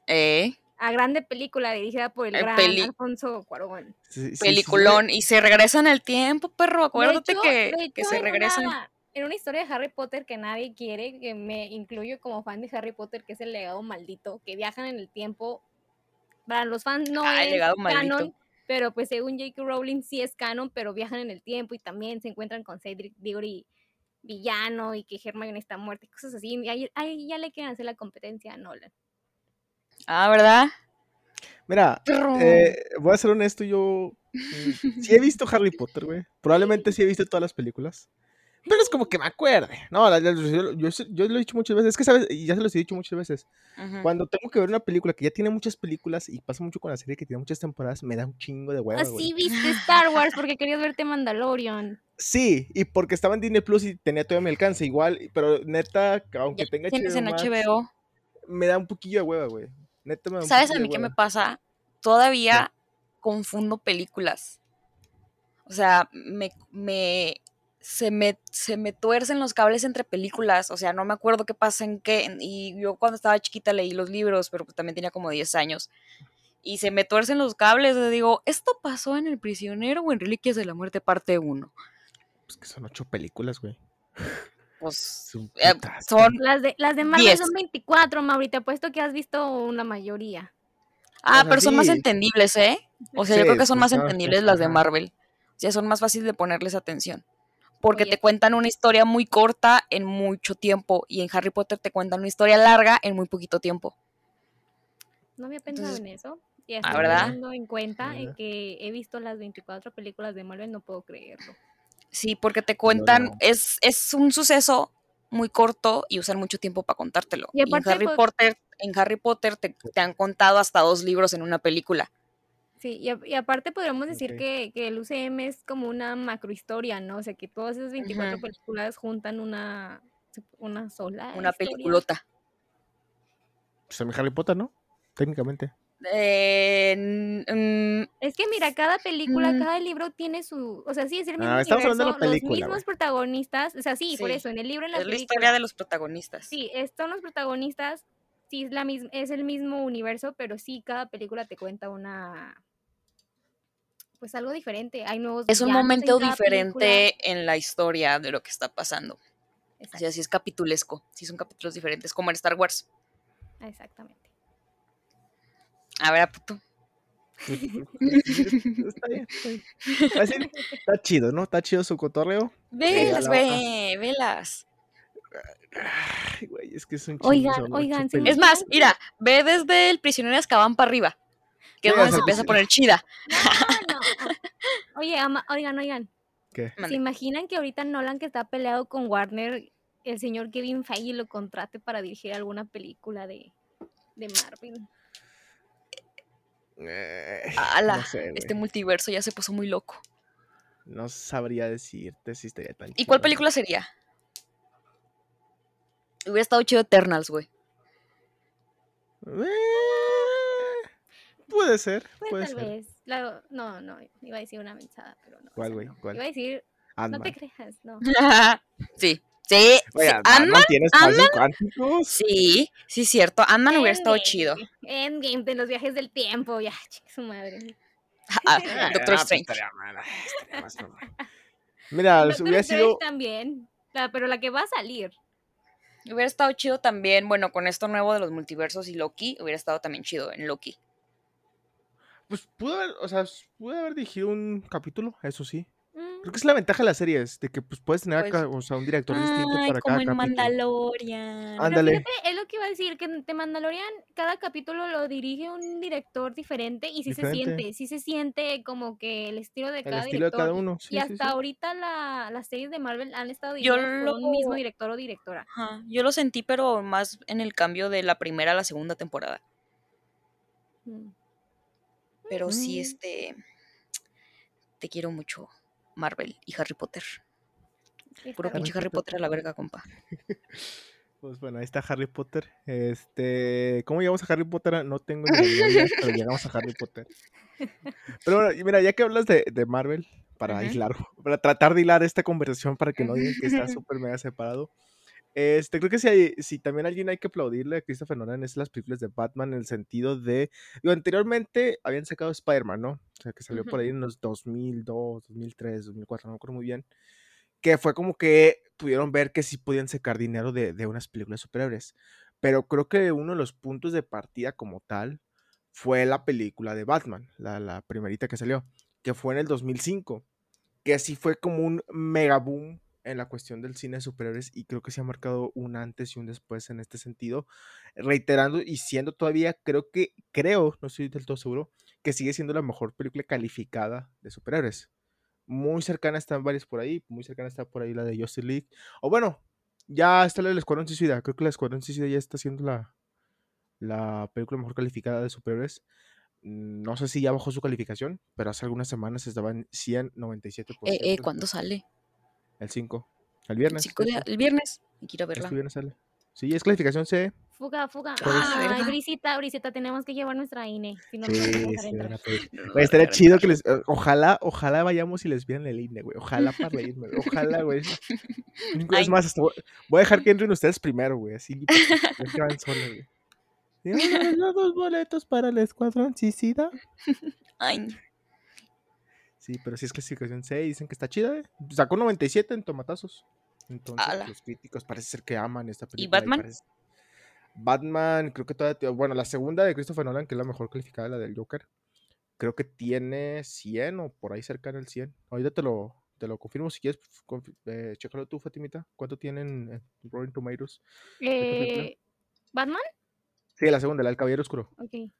Eh. A grande película dirigida por el, gran Alfonso Cuarón. Peliculón. y se regresan el tiempo, perro. Acuérdate que, que, se regresan. en una historia de Harry Potter que nadie quiere, que me incluyo como fan de Harry Potter, que es el legado maldito, que viajan en el tiempo. Para los fans no ah, es canon, pero pues según J.K. Rowling sí es canon, pero viajan en el tiempo y también se encuentran con Cedric Diggory villano y que Hermione está muerta y cosas así. Y ahí, ya le quieren hacer la competencia a Nolan. Ah, ¿verdad? Mira, eh, voy a ser honesto, yo mm, sí he visto Harry Potter, güey. Probablemente sí he visto todas las películas. Pero es como que me acuerde. No, yo, yo, lo he dicho muchas veces. Es que, ¿sabes? Y ya se los he dicho muchas veces. Cuando tengo que ver una película que ya tiene muchas películas y pasa mucho con la serie que tiene muchas temporadas, me da un chingo de huevo. Así viste Star Wars porque querías verte Mandalorian. Sí, y porque estaba en Disney Plus y tenía todo mi alcance igual. Pero neta, aunque tenga HBO, en HBO, me da un poquillo de hueva, güey. Neta me da ¿Sabes a mí qué me pasa? Todavía confundo películas. O sea, me, me se me, se me tuercen los cables entre películas, o sea, no me acuerdo qué pasa en qué, y yo cuando estaba chiquita leí los libros, pero pues también tenía como 10 años, y se me tuercen los cables, y digo, ¿esto pasó en El Prisionero o en Reliquias de la Muerte parte 1? Pues que son ocho películas, güey. Pues eh, son... Las de, las de Marvel son 24, Maurita, puesto que has visto una mayoría. Ah, pero son más entendibles, ¿eh? O sea, yo creo que son más entendibles las de Marvel. O sea, son más fáciles de ponerles atención porque te cuentan una historia muy corta en mucho tiempo y en Harry Potter te cuentan una historia larga en muy poquito tiempo. No había pensado en eso. Y estoy teniendo en cuenta en que he visto las 24 películas de Marvel, no puedo creerlo. Sí, porque te cuentan, Es, es un suceso muy corto y usan mucho tiempo para contártelo. Y, en Harry pues Potter, en Harry Potter te, te, han contado hasta dos libros en una película. Sí, y, aparte podríamos decir que, el UCM es como una macrohistoria, ¿no? O sea, que todas esas 24 películas juntan una, una sola. Una peliculota. Pues a mi Harry Potter, ¿no? Técnicamente. Eh, es que mira, cada película, mm. cada libro tiene su, o sea, sí es el mismo estamos hablando de película, los mismos protagonistas, o sea, sí, por eso en el libro en la es la historia de los protagonistas. Sí, son los protagonistas, sí es la misma, es el mismo universo, pero sí cada película te cuenta una pues algo diferente. Hay nuevos. Es un momento diferente en la historia de lo que está pasando. O sea, sí es capitulesco, sí son capítulos diferentes, como en Star Wars. Exactamente. A ver, puto. está bien, está bien. Está chido, ¿no? Está chido su cotorreo. Velas, güey, velas. Ay, güey, es que es un Oigan, oigan, Es más, mira, ve desde el prisionero de Azkaban para arriba, que es donde se empieza a poner chida. No, no. Oye, oigan, oigan. ¿Qué? ¿Se imaginan que ahorita Nolan que está peleado con Warner, el señor Kevin Feige lo contrate para dirigir alguna película de, de Marvel? Eh, Ala, este multiverso ya se puso muy loco. No sabría decirte si estaría tan ¿Y cuál película sería? Hubiera estado chido Eternals, güey. Eh, puede ser, pues puede tal ser. vez. no, no, iba a decir una mensada, pero no. ¿Cuál, güey? ¿Cuál? Iba a decir, no te creas, no. sí. Sí, Oye, sí. Ant-Man tiene espacios Sí, sí, cierto. Ant-Man hubiera estado chido. Endgame de los viajes del tiempo, ya, chica su madre. Ah, Doctor ah, Strange. Mira, hubiera sido. también, pero la que va a salir. Hubiera estado chido también, bueno, con esto nuevo de los multiversos y Loki, hubiera estado también chido en Loki. Pues pudo haber, o sea, pudo haber dirigido un capítulo, eso sí. Creo que es la ventaja de las series, de que pues puedes tener pues, o sea, un director distinto para como cada en Mandalorian. Ándale. es lo que iba a decir, que de Mandalorian cada capítulo lo dirige un director diferente y sí se siente, sí se siente como que el estilo de cada el estilo director. de cada uno. y hasta ahorita la, las series de Marvel han estado dirigidas por un mismo director o directora. Yo lo sentí, pero más en el cambio de la primera a la segunda temporada. Mm. Pero sí, mm. este... Te quiero mucho. Marvel y Harry Potter. Puro pinche Harry Potter a la verga, compa. Pues bueno, ahí está Harry Potter. Este, ¿cómo llegamos a Harry Potter? No tengo ni idea, pero llegamos a Harry Potter. Pero bueno, mira, ya que hablas de, Marvel, para aislar, para tratar de hilar esta conversación para que no digan que está súper mega separado. Este, creo que si, si también alguien hay que aplaudirle a Christopher Nolan es las películas de Batman en el sentido de, digo, anteriormente habían sacado Spider-Man, ¿no? O sea, que salió por ahí en los 2002, 2003, 2004, no me acuerdo muy bien, que fue como que pudieron ver que sí podían sacar dinero de, de unas películas superhéroes, pero creo que uno de los puntos de partida como tal fue la película de Batman, la, la primerita que salió, que fue en el 2005, que así fue como un mega boom en la cuestión del cine de superhéroes y creo que se ha marcado un antes y un después en este sentido, reiterando y siendo todavía, creo que, creo, no estoy del todo seguro, que sigue siendo la mejor película calificada de superhéroes. Muy cercana están varias por ahí, muy cercana está por ahí la de Justice League, o bueno, ya está la del Escuadrón Suicida, creo que la Escuadrón Suicida ya está siendo la, la película mejor calificada de superhéroes. No sé si ya bajó su calificación, pero hace algunas semanas estaba en 197%. Eh, ¿Cuándo sale? El 5. El viernes. El, viernes. Y quiero verla. Este viernes sale. Sí, es clasificación C. Fuga, fuga. Ay, Brisita, Brisita, tenemos que llevar nuestra INE. Si no, sí, no estaría chido que les. Eh, ojalá, ojalá vayamos y les vean el INE, güey. Ojalá para reírme, Ojalá, güey. Es más, voy a dejar que entren ustedes primero, güey. Así que van solos, güey. Los dos boletos para el escuadrón suicida. Ay. Sí, pero si es clasificación C dicen que está chida, ¿eh? Sacó 97 en tomatazos. Entonces, los críticos parece ser que aman esta película. ¿Y Batman? Batman, creo que todavía. Bueno, la segunda de Christopher Nolan, que es la mejor calificada, la del Joker, creo que tiene 100 o por ahí cerca del 100. Ahorita te lo, te lo confirmo si quieres. Eh, chécalo tú, Fatimita. ¿Cuánto tienen en Rotten Tomatoes? Eh, ¿Batman? Sí, la segunda, la del Caballero Oscuro. Ok.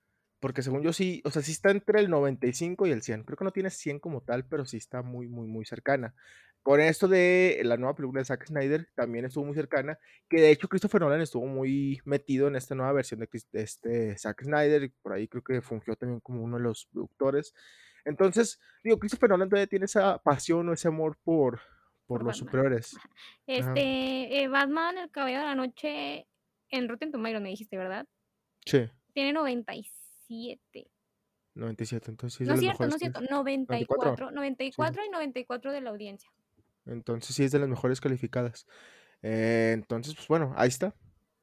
Porque según yo sí, o sea, sí está entre el 95 y el 100. Creo que no tiene 100 como tal, pero sí está muy, muy, muy cercana. Con esto de la nueva película de Zack Snyder, también estuvo muy cercana. Que de hecho Christopher Nolan estuvo muy metido en esta nueva versión de, este Zack Snyder. Por ahí creo que fungió también como uno de los productores. Entonces, digo, Christopher Nolan todavía tiene esa pasión o ese amor por, por, los superiores. Este, eh, Batman, el cabello de la noche, en Rotten Tomatoes me dijiste, ¿verdad? Sí. Tiene 96 97. 97, entonces sí es no es cierto, no es cierto, 94, 94, y 94 de la audiencia. Entonces sí es de las mejores calificadas. Eh, entonces, pues bueno, ahí está.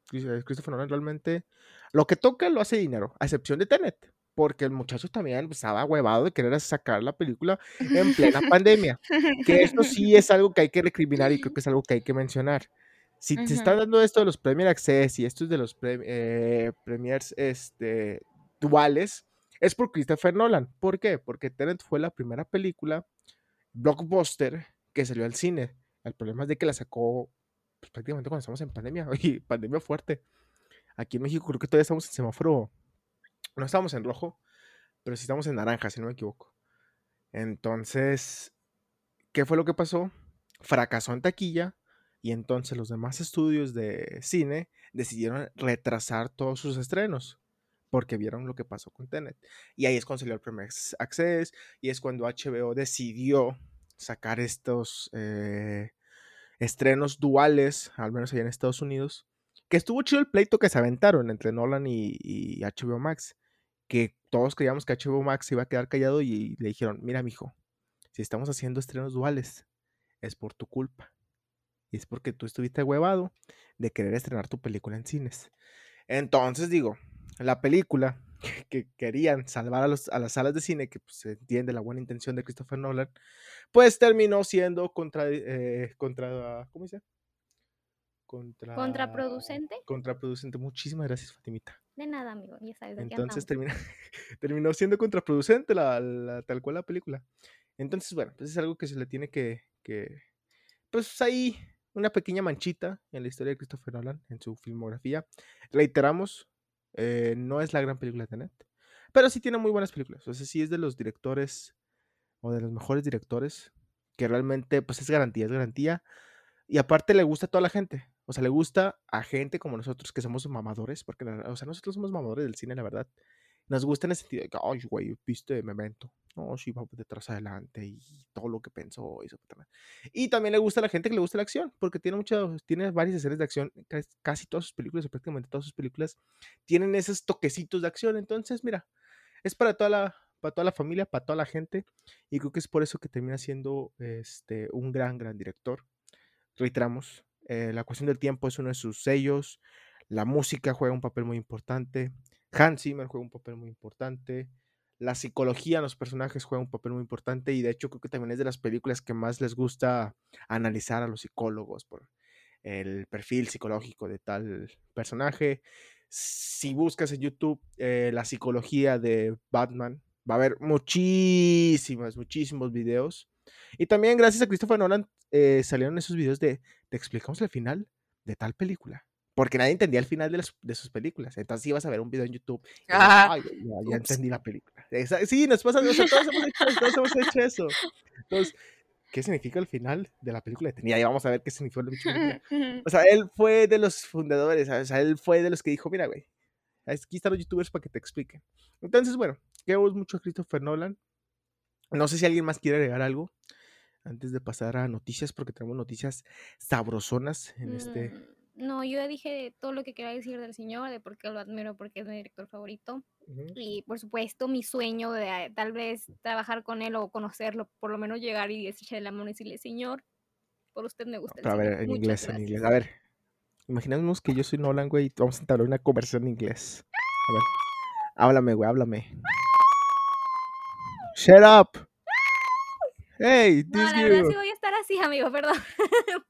Christopher Nolan realmente lo que toca lo hace dinero, a excepción de Tenet, porque el muchacho también estaba huevado de querer sacar la película en plena pandemia. Que esto sí es algo que hay que recriminar y creo que es algo que hay que mencionar. Si te está dando esto de los Premier Access y esto es de los eh, Premiers este, duales, es por Christopher Nolan. ¿Por qué? Porque Tenet fue la primera película blockbuster que salió al cine. El problema es de que la sacó pues, prácticamente cuando estamos en pandemia, y pandemia fuerte. Aquí en México creo que todavía estamos en semáforo, no estamos en rojo, pero sí estamos en naranja, si no me equivoco. Entonces, ¿qué fue lo que pasó? Fracasó en taquilla y entonces los demás estudios de cine decidieron retrasar todos sus estrenos porque vieron lo que pasó con Tenet. Y ahí es cuando salió el primer Access y es cuando HBO decidió sacar estos eh, estrenos duales, al menos allá en Estados Unidos, que estuvo chido el pleito que se aventaron entre Nolan y, HBO Max, que todos creíamos que HBO Max iba a quedar callado y le dijeron, mira mijo, si estamos haciendo estrenos duales, es por tu culpa. Y es porque tú estuviste huevado de querer estrenar tu película en cines. Entonces digo, la película que querían salvar a, los, a las salas de cine, que pues, se entiende la buena intención de Christopher Nolan, pues terminó siendo contra, eh, contra ¿cómo dice? Contra, contraproducente. Contraproducente. Muchísimas gracias, Fatimita. De nada, amigo, ya sabes. De Entonces termina, terminó siendo contraproducente la, tal cual la película. Entonces, bueno, pues es algo que se le tiene que, que pues ahí una pequeña manchita en la historia de Christopher Nolan, en su filmografía. Reiteramos, eh, no es la gran película de Net, pero sí tiene muy buenas películas. O sea, sí es de los directores o de los mejores directores que realmente, pues es garantía, es garantía. Y aparte le gusta a toda la gente. O sea, le gusta a gente como nosotros que somos mamadores, porque, o sea, nosotros somos mamadores del cine, la verdad. Nos gusta en el sentido de que, ay, güey, viste Memento. No, sí, va detrás adelante y todo lo que pensó. Y, y también le gusta a la gente que le gusta la acción, porque tiene, mucho, tiene varias escenas de acción. Casi todas sus películas, o prácticamente todas sus películas, tienen esos toquecitos de acción. Entonces, mira, es para toda la, para toda la familia, para toda la gente. Y creo que es por eso que termina siendo este, un gran, gran director. Reiteramos, eh, la cuestión del tiempo es uno de sus sellos. La música juega un papel muy importante. Hans Zimmer juega un papel muy importante. La psicología en los personajes juega un papel muy importante. Y de hecho, creo que también es de las películas que más les gusta analizar a los psicólogos por el perfil psicológico de tal personaje. Si buscas en YouTube eh, la psicología de Batman, Va a haber muchísimas, muchísimos videos. Y también gracias a Christopher Nolan eh, salieron esos videos de te explicamos el final de tal película. Porque nadie entendía el final de, de sus películas. Entonces ibas a ver un video en YouTube. ya, entendí la película. Sí, nos pasa, o sea, todos hemos, hecho, todos hemos hecho eso. Entonces, ¿qué significa el final de la película? Tenía, y vamos a ver qué significó el final. O sea, él fue de los fundadores, o sea, él fue de los que dijo, mira, güey, aquí están los youtubers para que te expliquen. Entonces, bueno, queremos mucho a Christopher Nolan. No sé si alguien más quiere agregar algo antes de pasar a noticias, porque tenemos noticias sabrosonas en este. No, yo dije todo lo que quería decir del señor, de por qué lo admiro, porque es mi director favorito. Y por supuesto, mi sueño de eh, tal vez trabajar con él o conocerlo, por lo menos llegar y decirle la mano y decirle, señor, por usted me gusta. a ver, en inglés, en inglés. A ver, imaginemos que yo soy Nolan, güey, y vamos a entrar una conversación en inglés. A ver, háblame, güey, háblame. Shut up. Hey, no, la verdad sí voy a estar así, amigo, perdón.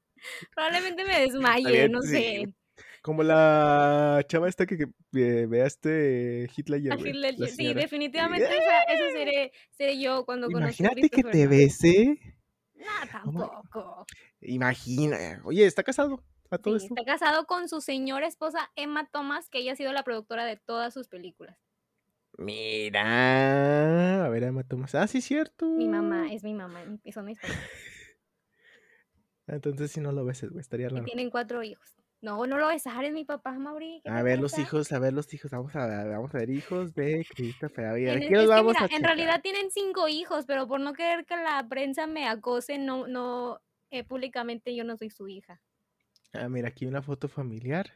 Probablemente me desmaye, no sé. Como la chava esta que, vea este Hitler. Hitler sí, definitivamente esa, eso seré, seré, yo cuando conozco Imagínate que te bese. No, tampoco. Imagina. Oye, ¿está casado? ¿A todo sí, Está casado con su señora esposa Emma Thomas, que ella ha sido la productora de todas sus películas. Mira, a ver, Emma Thomas. Ah, sí, cierto. Mi mamá, es mi mamá, son mis papás. Entonces, si no lo ves, güey, estaría raro. Tienen cuatro hijos. No, no lo besar, es mi papá, Mauri. A ver los hijos, a ver los hijos, vamos a ver, vamos a ver hijos de Christopher. A ver, ¿qué vamos a En realidad tienen cinco hijos, pero por no querer que la prensa me acose, no, no, eh, públicamente yo no soy su hija. Ah, mira, aquí una foto familiar.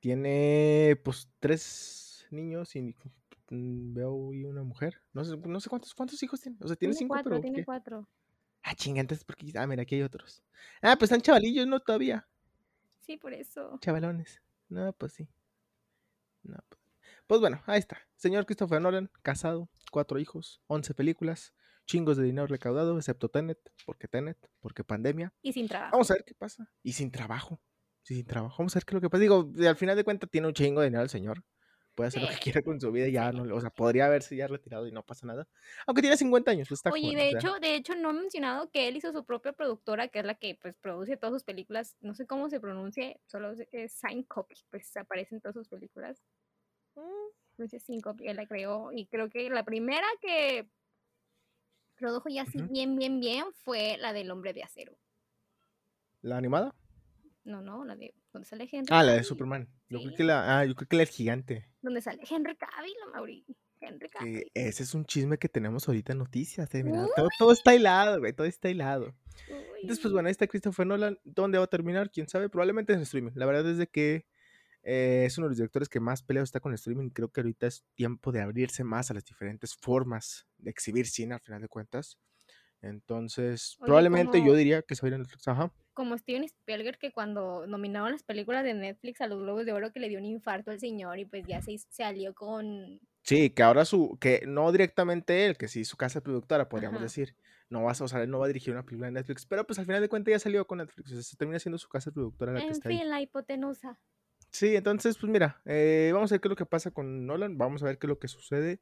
Tiene, pues, tres niños y Mm, veo una mujer. No sé, no sé cuántos, cuántos hijos tiene. O sea, tiene, cinco, pero. Tiene cuatro. Ah, chinga, porque. Ah, mira, aquí hay otros. Ah, pues están chavalillos, ¿no? Todavía. Sí, por eso. Chavalones. No, pues sí. No, pues. pues bueno, ahí está. Señor Christopher Nolan, casado, cuatro hijos, once películas, chingos de dinero recaudado, excepto Tenet, porque Tenet, porque pandemia. Y sin trabajo. Vamos a ver qué pasa. Y sin trabajo. sin trabajo. Vamos a ver qué es lo que pasa. Digo, al final de cuentas tiene un chingo de dinero el señor. Puede hacer lo que quiera con su vida y ya no, o sea, podría haberse ya retirado y no pasa nada. Aunque tiene 50 años, pues está Oye, de hecho, de hecho no he mencionado que él hizo su propia productora, que es la que pues produce todas sus películas, no sé cómo se pronuncia, solo es Sign Copy, pues aparece en todas sus películas. No sé, Sign Copy, él la creó y creo que la primera que produjo ya así bien, bien, bien fue la del Hombre de Acero. ¿La animada? No, no, la de donde sale Henry. Ah, la de Superman. Yo creo que la, ah, yo creo que la es gigante. Donde sale Henry Cavill, Mauri. Henry Cavill. ese es un chisme que tenemos ahorita en noticias, eh, mira, todo, está hilado, güey, todo está hilado. Entonces, pues bueno, ahí está Christopher Nolan. ¿Dónde va a terminar? ¿Quién sabe? Probablemente en streaming. La verdad es de que eh, es uno de los directores que más peleado está con el streaming. Creo que ahorita es tiempo de abrirse más a las diferentes formas de exhibir cine, al final de cuentas. Entonces, probablemente yo diría que se va a ir en Netflix. Ajá como Steven Spielberg, que cuando nominaron las películas de Netflix a los Globos de Oro, que le dio un infarto al señor y pues ya se, se alió con... Sí, que ahora su, que no directamente él, que sí su casa productora, podríamos decir. No va, a, o sea, él no va a dirigir una película de Netflix, pero pues al final de cuentas ya salió con Netflix, o sea, se termina siendo su casa productora la en que está fin, la hipotenusa. Sí, entonces, pues mira, eh, vamos a ver qué es lo que pasa con Nolan, vamos a ver qué es lo que sucede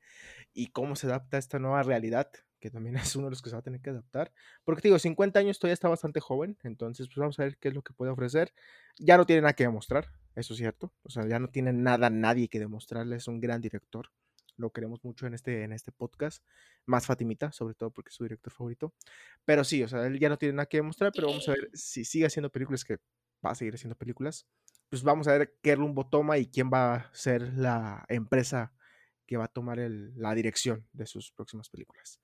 y cómo se adapta a esta nueva realidad que también es uno de los que se va a tener que adaptar. Porque te digo, 50 años todavía está bastante joven, entonces pues vamos a ver qué es lo que puede ofrecer. Ya no tiene nada que demostrar, eso es cierto. O sea, ya no tiene nada, nadie que demostrarle, es un gran director. Lo queremos mucho en este, en este podcast. Más Fatimita, sobre todo porque es su director favorito. Pero sí, o sea, él ya no tiene nada que demostrar, pero vamos a ver si sigue haciendo películas, que va a seguir haciendo películas. Pues vamos a ver qué rumbo toma y quién va a ser la empresa que va a tomar la dirección de sus próximas películas.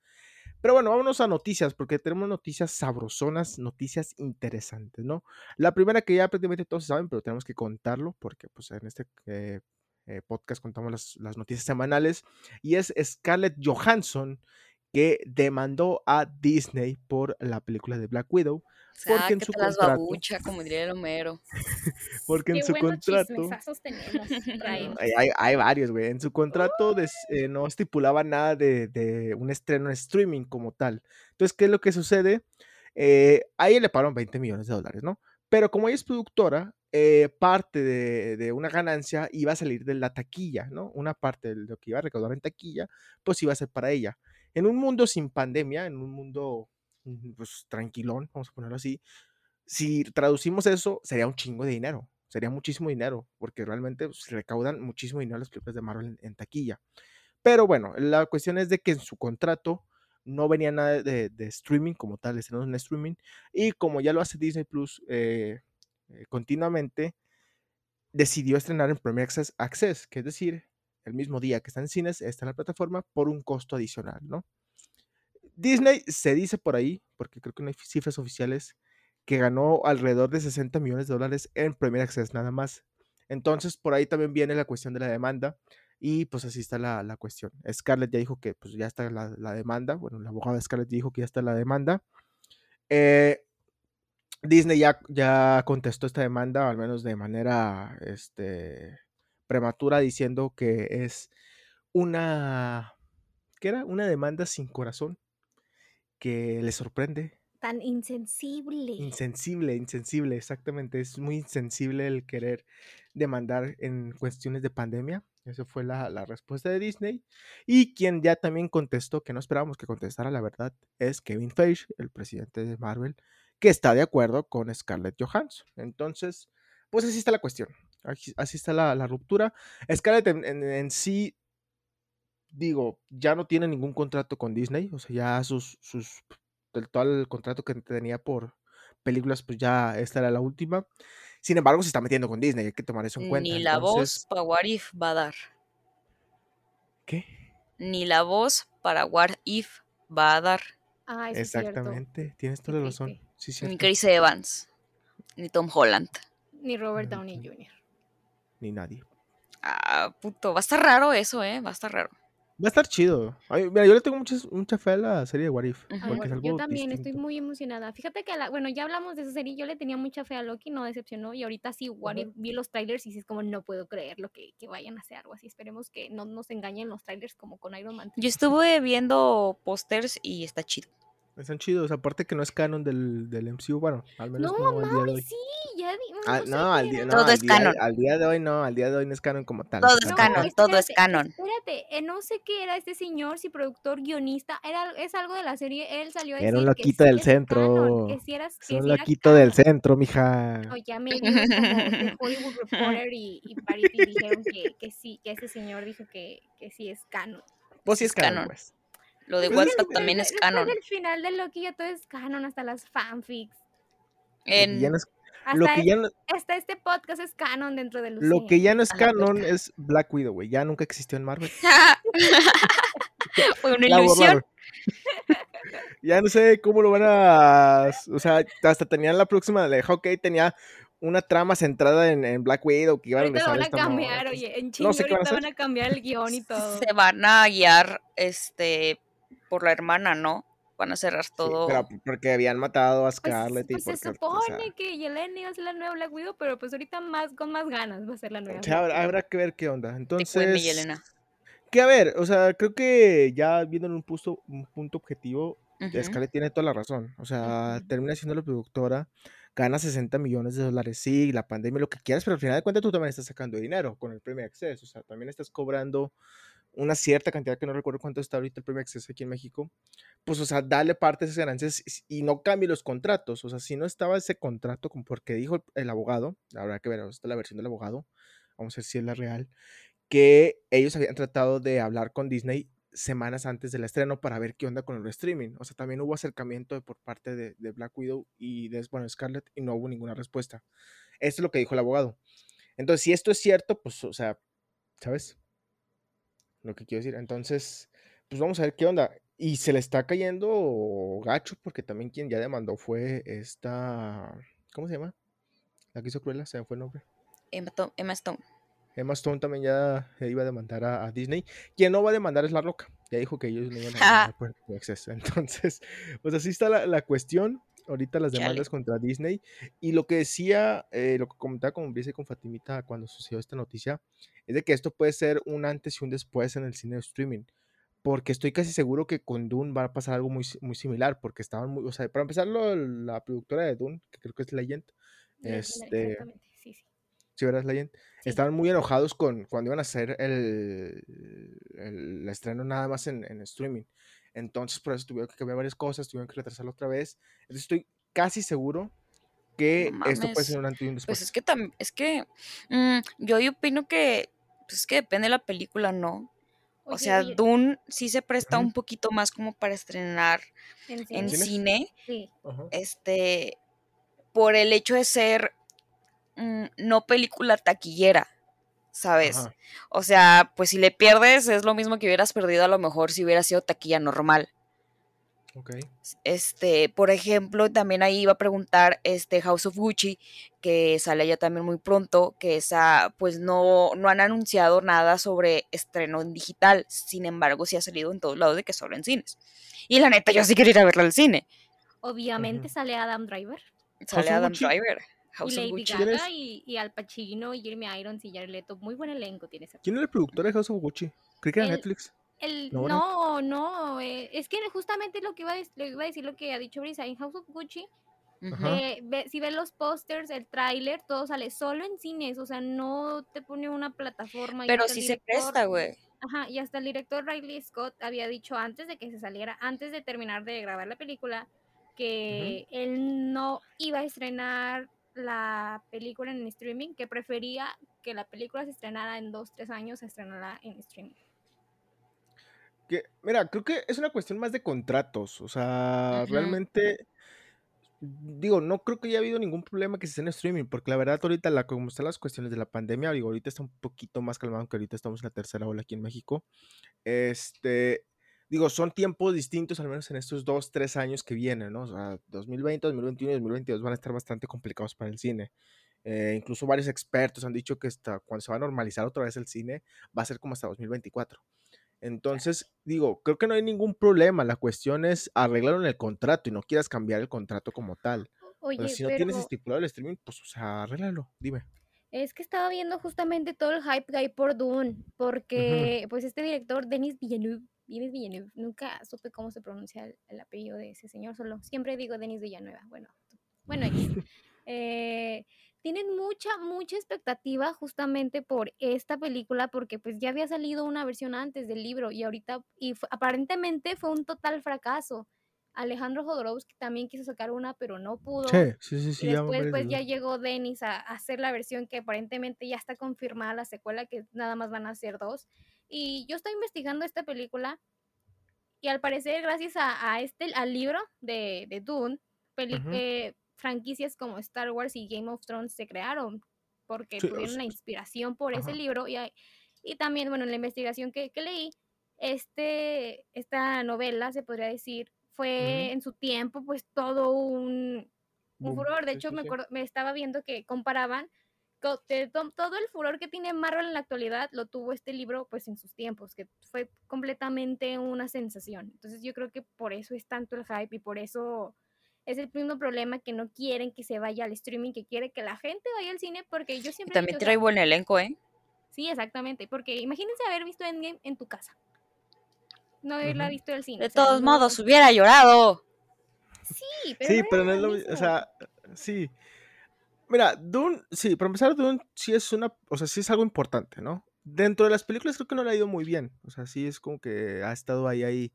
Pero bueno, vámonos a noticias, porque tenemos noticias sabrosonas, noticias interesantes, ¿no? La primera que ya prácticamente todos saben, pero tenemos que contarlo, porque pues en este eh, eh, podcast contamos las, las, noticias semanales, y es Scarlett Johansson que demandó a Disney por la película de Black Widow porque en su contrato, como diría el Homero. porque en su contrato. hay, hay, varios, güey. En su contrato eh, no estipulaba nada de, un estreno en streaming como tal. Entonces, ¿qué es lo que sucede? Eh, ahí le pagaron 20 millones de dólares, ¿no? Pero como ella es productora, eh, parte de, una ganancia iba a salir de la taquilla, ¿no? Una parte de lo que iba a recaudar en taquilla, pues iba a ser para ella. En un mundo sin pandemia, en un mundo pues tranquilón, vamos a ponerlo así. Si traducimos eso, sería un chingo de dinero, sería muchísimo dinero, porque realmente pues, recaudan muchísimo dinero las películas de Marvel en, taquilla. Pero bueno, la cuestión es de que en su contrato no venía nada de, streaming como tal, estrenos en streaming, y como ya lo hace Disney Plus eh, eh, continuamente, decidió estrenar en Premier Access, Access, que es decir, el mismo día que está en cines, está en la plataforma por un costo adicional, ¿no? Disney se dice por ahí, porque creo que no hay cifras oficiales, que ganó alrededor de 60 millones de dólares en Premier Access nada más. Entonces, por ahí también viene la cuestión de la demanda y pues así está la, cuestión. Scarlett ya dijo que pues ya está la, demanda, bueno, la abogada Scarlett dijo que ya está la demanda. Eh, Disney ya, ya contestó esta demanda, al menos de manera este, prematura, diciendo que es una, ¿qué era? Una demanda sin corazón que le sorprende. Tan insensible. Insensible, insensible, exactamente. Es muy insensible el querer demandar en cuestiones de pandemia. Esa fue la, respuesta de Disney. Y quien ya también contestó, que no esperábamos que contestara la verdad, es Kevin Feige, el presidente de Marvel, que está de acuerdo con Scarlett Johansson. Entonces, pues así está la cuestión. Así, está la, ruptura. Scarlett en sí digo, ya no tiene ningún contrato con Disney, o sea, ya sus, sus, el, todo el contrato que tenía por películas, pues ya esta era la última. Sin embargo, se está metiendo con Disney, hay que tomar eso en cuenta. Ni la voz para What If va a dar. ¿Qué? Ni la voz para What If va a dar. Ah, Exactamente, tienes toda la razón. ni Chris Evans, ni Tom Holland. Ni Robert Downey Jr. Ni nadie. Ah, puto, va a estar raro eso, ¿eh? Va a estar raro. Va a estar chido. mira, yo le tengo mucha fe a la serie de Warif. yo también estoy muy emocionada. Fíjate que, bueno, ya hablamos de esa serie. Yo le tenía mucha fe a Loki, no decepcionó. Y ahorita sí, Warif, vi los trailers y es como no puedo creer lo que, que, vayan a hacer algo así. Esperemos que no nos engañen los trailers como con Iron Man. Yo estuve viendo pósters y está chido. Están chidos, aparte que no es canon del, del MCU, bueno, al menos no, no, al día de hoy. sí, ya di, ah, no, al día, no, todo es canon. Al día de hoy no, al día de hoy no es canon como tal. Todo es canon, todo es canon. Espérate, eh, no sé qué era este señor, si productor, guionista, era, es algo de la serie, él salió a decir Era un loquito del centro. que si eras, que un loquito del centro, mija. No, ya me como de Hollywood Reporter y, y Parity dijeron que, que sí, que ese señor dijo que, que sí es canon. Pues sí es canon, pues. Lo de pues WhatsApp también es canon. El final de Loki ya todo es canon, hasta las fanfics. En... lo que ya no, hasta este podcast es canon dentro de Lo que ya no es canon es Black Widow, güey. Ya nunca existió en Marvel. Fue una ilusión. ya no sé cómo lo van a. O sea, hasta tenían la próxima de Hawkeye, tenía una trama centrada en, Black Widow que iban a van a cambiar, oye, en Chile no sé ahorita van a, van a cambiar el guion y todo. Se van a guiar este por la hermana, ¿no? Van a cerrar todo. pero porque habían matado a pues, Scarlett pues, pues se supone que Yelena iba a ser la nueva Black Widow, pero pues ahorita más con más ganas va a ser la nueva. O sea, habrá, que ver qué onda. Entonces. Yelena. Que a ver, o sea, creo que ya viendo en un punto, un punto objetivo, Scarlett tiene toda la razón. O sea, termina siendo la productora, gana 60 millones de dólares, sí, la pandemia, lo que quieras, pero al final de cuentas tú también estás sacando dinero con el premio acceso. O sea, también estás cobrando una cierta cantidad, que no recuerdo cuánto está ahorita el premio acceso aquí en México, pues, o sea, dale parte de esas ganancias y no cambie los contratos. O sea, si no estaba ese contrato, porque dijo el abogado, habrá que ver, esta es la versión del abogado, vamos a ver si es la real, que ellos habían tratado de hablar con Disney semanas antes del estreno para ver qué onda con el streaming. O sea, también hubo acercamiento por parte de, de Black Widow y de bueno, Scarlett y no hubo ninguna respuesta. Esto es lo que dijo el abogado. Entonces, si esto es cierto, pues, o sea, ¿sabes? Lo que quiero decir. Entonces, pues vamos a ver qué onda. Y se le está cayendo gacho porque también quien ya demandó fue esta, ¿cómo se llama? La que hizo Cruella, se me fue el nombre. Emma, Stone. Emma Stone también ya iba a demandar a, Disney. Quien no va a demandar es La Roca. Ya dijo que ellos no iban a demandar por acceso. Entonces, pues así está la, la cuestión ahorita las demandas contra Disney. Y lo que decía, eh, lo que comentaba con Brice y con Fatimita cuando sucedió esta noticia, es de que esto puede ser un antes y un después en el cine de streaming. Porque estoy casi seguro que con Dune va a pasar algo muy, muy similar, porque estaban muy, o sea, para empezar, la productora de Dune, que creo que es Legend, este... Sí, sí. Sí, ¿verdad? Legend. Estaban muy enojados con cuando iban a hacer el, el, estreno nada más en, en streaming. Entonces, por eso tuvieron que cambiar varias cosas, tuvieron que retrasarlo otra vez. Entonces, estoy casi seguro que esto puede ser un antes y un pues después. Pues es que, es que mm, yo opino que, pues es que depende de la película, ¿no? O sea, Dune sí se presta un poquito más como para estrenar en, cine. Sí. Este, por el hecho de ser mm, no película taquillera. ¿Sabes? O sea, pues si le pierdes es lo mismo que hubieras perdido a lo mejor si hubiera sido taquilla normal. Ok. Este, por ejemplo, también ahí iba a preguntar este House of Gucci, que sale ya también muy pronto, que esa, pues no, no han anunciado nada sobre estreno en digital. Sin embargo, sí ha salido en todos lados de que solo en cines. Y la neta, yo sí quería ir a verla al cine. Obviamente sale Adam Driver. Sale Adam Driver y Lady Gaga y, Al Pacino y Jeremy Irons y Jared Leto. Muy buen elenco tiene ese. ¿Quién era el productor de House of Gucci? Creo que era Netflix. no, no, eh, es que justamente lo que iba a, iba a decir lo que ha dicho Brisa en House of Gucci. Eh, si ven los pósters, el tráiler, todo sale solo en cines, o sea, no te pone una plataforma. Pero sí se presta, güey. Ajá, y hasta el director Riley Scott había dicho antes de que se saliera, antes de terminar de grabar la película, que él no iba a estrenar la película en streaming, que prefería que la película se estrenara en dos, tres años, se estrenara en streaming. Que, mira, creo que es una cuestión más de contratos, o sea, realmente, digo, no creo que haya habido ningún problema que se esté en streaming, porque la verdad ahorita, la, como están las cuestiones de la pandemia, digo, ahorita está un poquito más calmado que ahorita estamos en la tercera ola aquí en México, este, digo, son tiempos distintos, al menos en estos dos, tres años que vienen, ¿no? O sea, 2020, 2021 y 2022 van a estar bastante complicados para el cine. Eh, incluso varios expertos han dicho que hasta cuando se va a normalizar otra vez el cine, va a ser como hasta 2024. Entonces, digo, creo que no hay ningún problema. La cuestión es arreglarlo en el contrato y no quieras cambiar el contrato como tal. Oye, si no tienes estipulado el streaming, pues, o sea, arréglalo, dime. Es que estaba viendo justamente todo el hype que hay por Dune, porque, pues, este director, Denis Villeneuve, Vives Villanueva. Nunca supe cómo se pronuncia el, apellido de ese señor, solo siempre digo Denis Villanueva. Bueno, bueno, eh, tienen mucha, mucha expectativa justamente por esta película, porque pues ya había salido una versión antes del libro y ahorita, y aparentemente fue un total fracaso. Alejandro Jodorowsky también quiso sacar una, pero no pudo. Sí, sí, sí. y después pues, ya llegó Denis a, hacer la versión que aparentemente ya está confirmada la secuela, que nada más van a ser dos. Y yo estoy investigando esta película y al parecer gracias a, este, al libro de, de Dune, eh, franquicias como Star Wars y Game of Thrones se crearon porque tuvieron una inspiración por ese libro y, y también, bueno, en la investigación que, que leí, este, esta novela, se podría decir, fue en su tiempo pues todo un, furor. De hecho, me, me estaba viendo que comparaban todo el furor que tiene Marvel en la actualidad lo tuvo este libro pues en sus tiempos, que fue completamente una sensación. Entonces yo creo que por eso es tanto el hype y por eso es el mismo problema que no quieren que se vaya al streaming, que quiere que la gente vaya al cine porque yo siempre... también trae buen elenco, ¿eh? Sí, exactamente, porque imagínense haber visto Endgame en tu casa no haberla visto el cine. De todos modos, hubiera llorado. Sí, pero, sí, pero no es lo mismo. O sea, sí. Mira, Dune, sí, para empezar, Dune sí es una, o sea, sí es algo importante, ¿no? Dentro de las películas creo que no le ha ido muy bien. O sea, sí es como que ha estado ahí, ahí.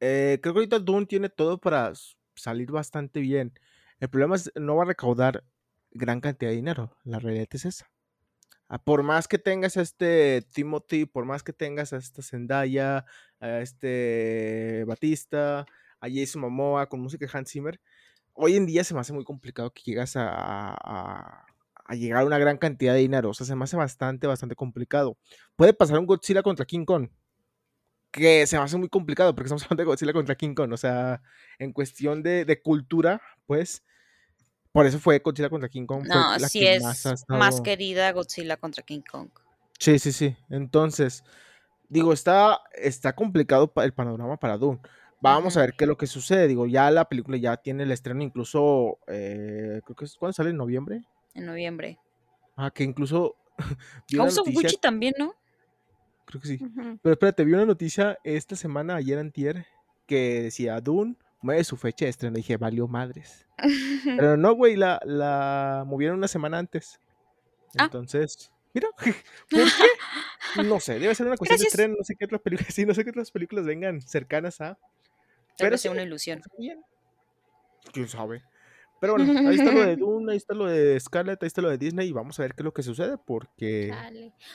Eh, creo que ahorita Dune tiene todo para salir bastante bien. El problema es no va a recaudar gran cantidad de dinero. La realidad es esa. Ah, por más que tengas a este Timothy, por más que tengas a esta Zendaya, a este Batista, a Jason Momoa con música de Hans Zimmer, hoy en día se me hace muy complicado que llegas a, llegar a una gran cantidad de dinero. O sea, se me hace bastante, bastante complicado. Puede pasar un Godzilla contra King Kong, que se me hace muy complicado porque estamos hablando de Godzilla contra King Kong. O sea, en cuestión de, de cultura, pues por eso fue Godzilla contra King Kong. No, sí es más, querida Godzilla contra King Kong. Sí, sí, sí. Entonces, digo, está, está complicado el panorama para Dune. Vamos a ver qué es lo que sucede. Digo, ya la película ya tiene el estreno, incluso, eh, creo que es cuando sale en noviembre. En noviembre. Ah, que incluso. House of también, ¿no? Creo que sí. Pero espérate, vi una noticia esta semana, ayer antier, que decía Dune mueve su fecha de estreno. Y dije, valió madres. Pero no, güey, la, la movieron una semana antes. Ah. Entonces, mira, ¿por qué? No sé, debe ser una cuestión de estreno, no sé qué otras películas, sí, no sé qué otras películas vengan cercanas a. Pero sea una ilusión. Bien. ¿Quién sabe? Pero bueno, ahí está lo de Dune, ahí está lo de Scarlett, ahí está lo de Disney y vamos a ver qué es lo que sucede porque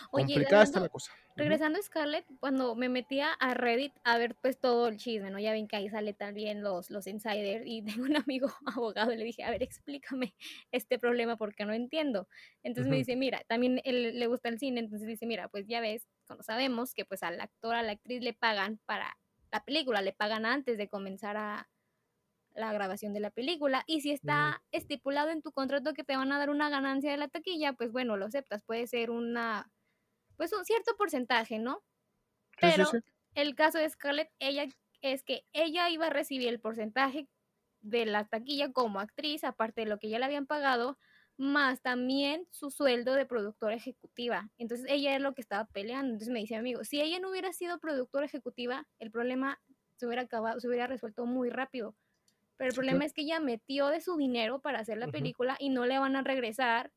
complicada está la cosa. Regresando a Scarlett, cuando me metía a Reddit a ver pues todo el chisme, ¿no? Ya ven que ahí sale también los, los insiders y tengo un amigo abogado y le dije, a ver, explícame este problema porque no entiendo. Entonces me dice, mira, también él le gusta el cine, entonces dice, mira, pues ya ves, cuando sabemos que pues al actor, a la actriz le pagan para la película, le pagan antes de comenzar a la grabación de la película. Y si está estipulado en tu contrato que te van a dar una ganancia de la taquilla, pues bueno, lo aceptas. Puede ser una, pues un cierto porcentaje, ¿no? Pero el caso de Scarlett, ella es que ella iba a recibir el porcentaje de la taquilla como actriz, aparte de lo que ya le habían pagado, más también su sueldo de productora ejecutiva. Entonces ella es lo que estaba peleando. Entonces me dice, amigo, si ella no hubiera sido productora ejecutiva, el problema se hubiera acabado, se hubiera resuelto muy rápido. Pero el problema es que ella metió de su dinero para hacer la película y no le van a regresar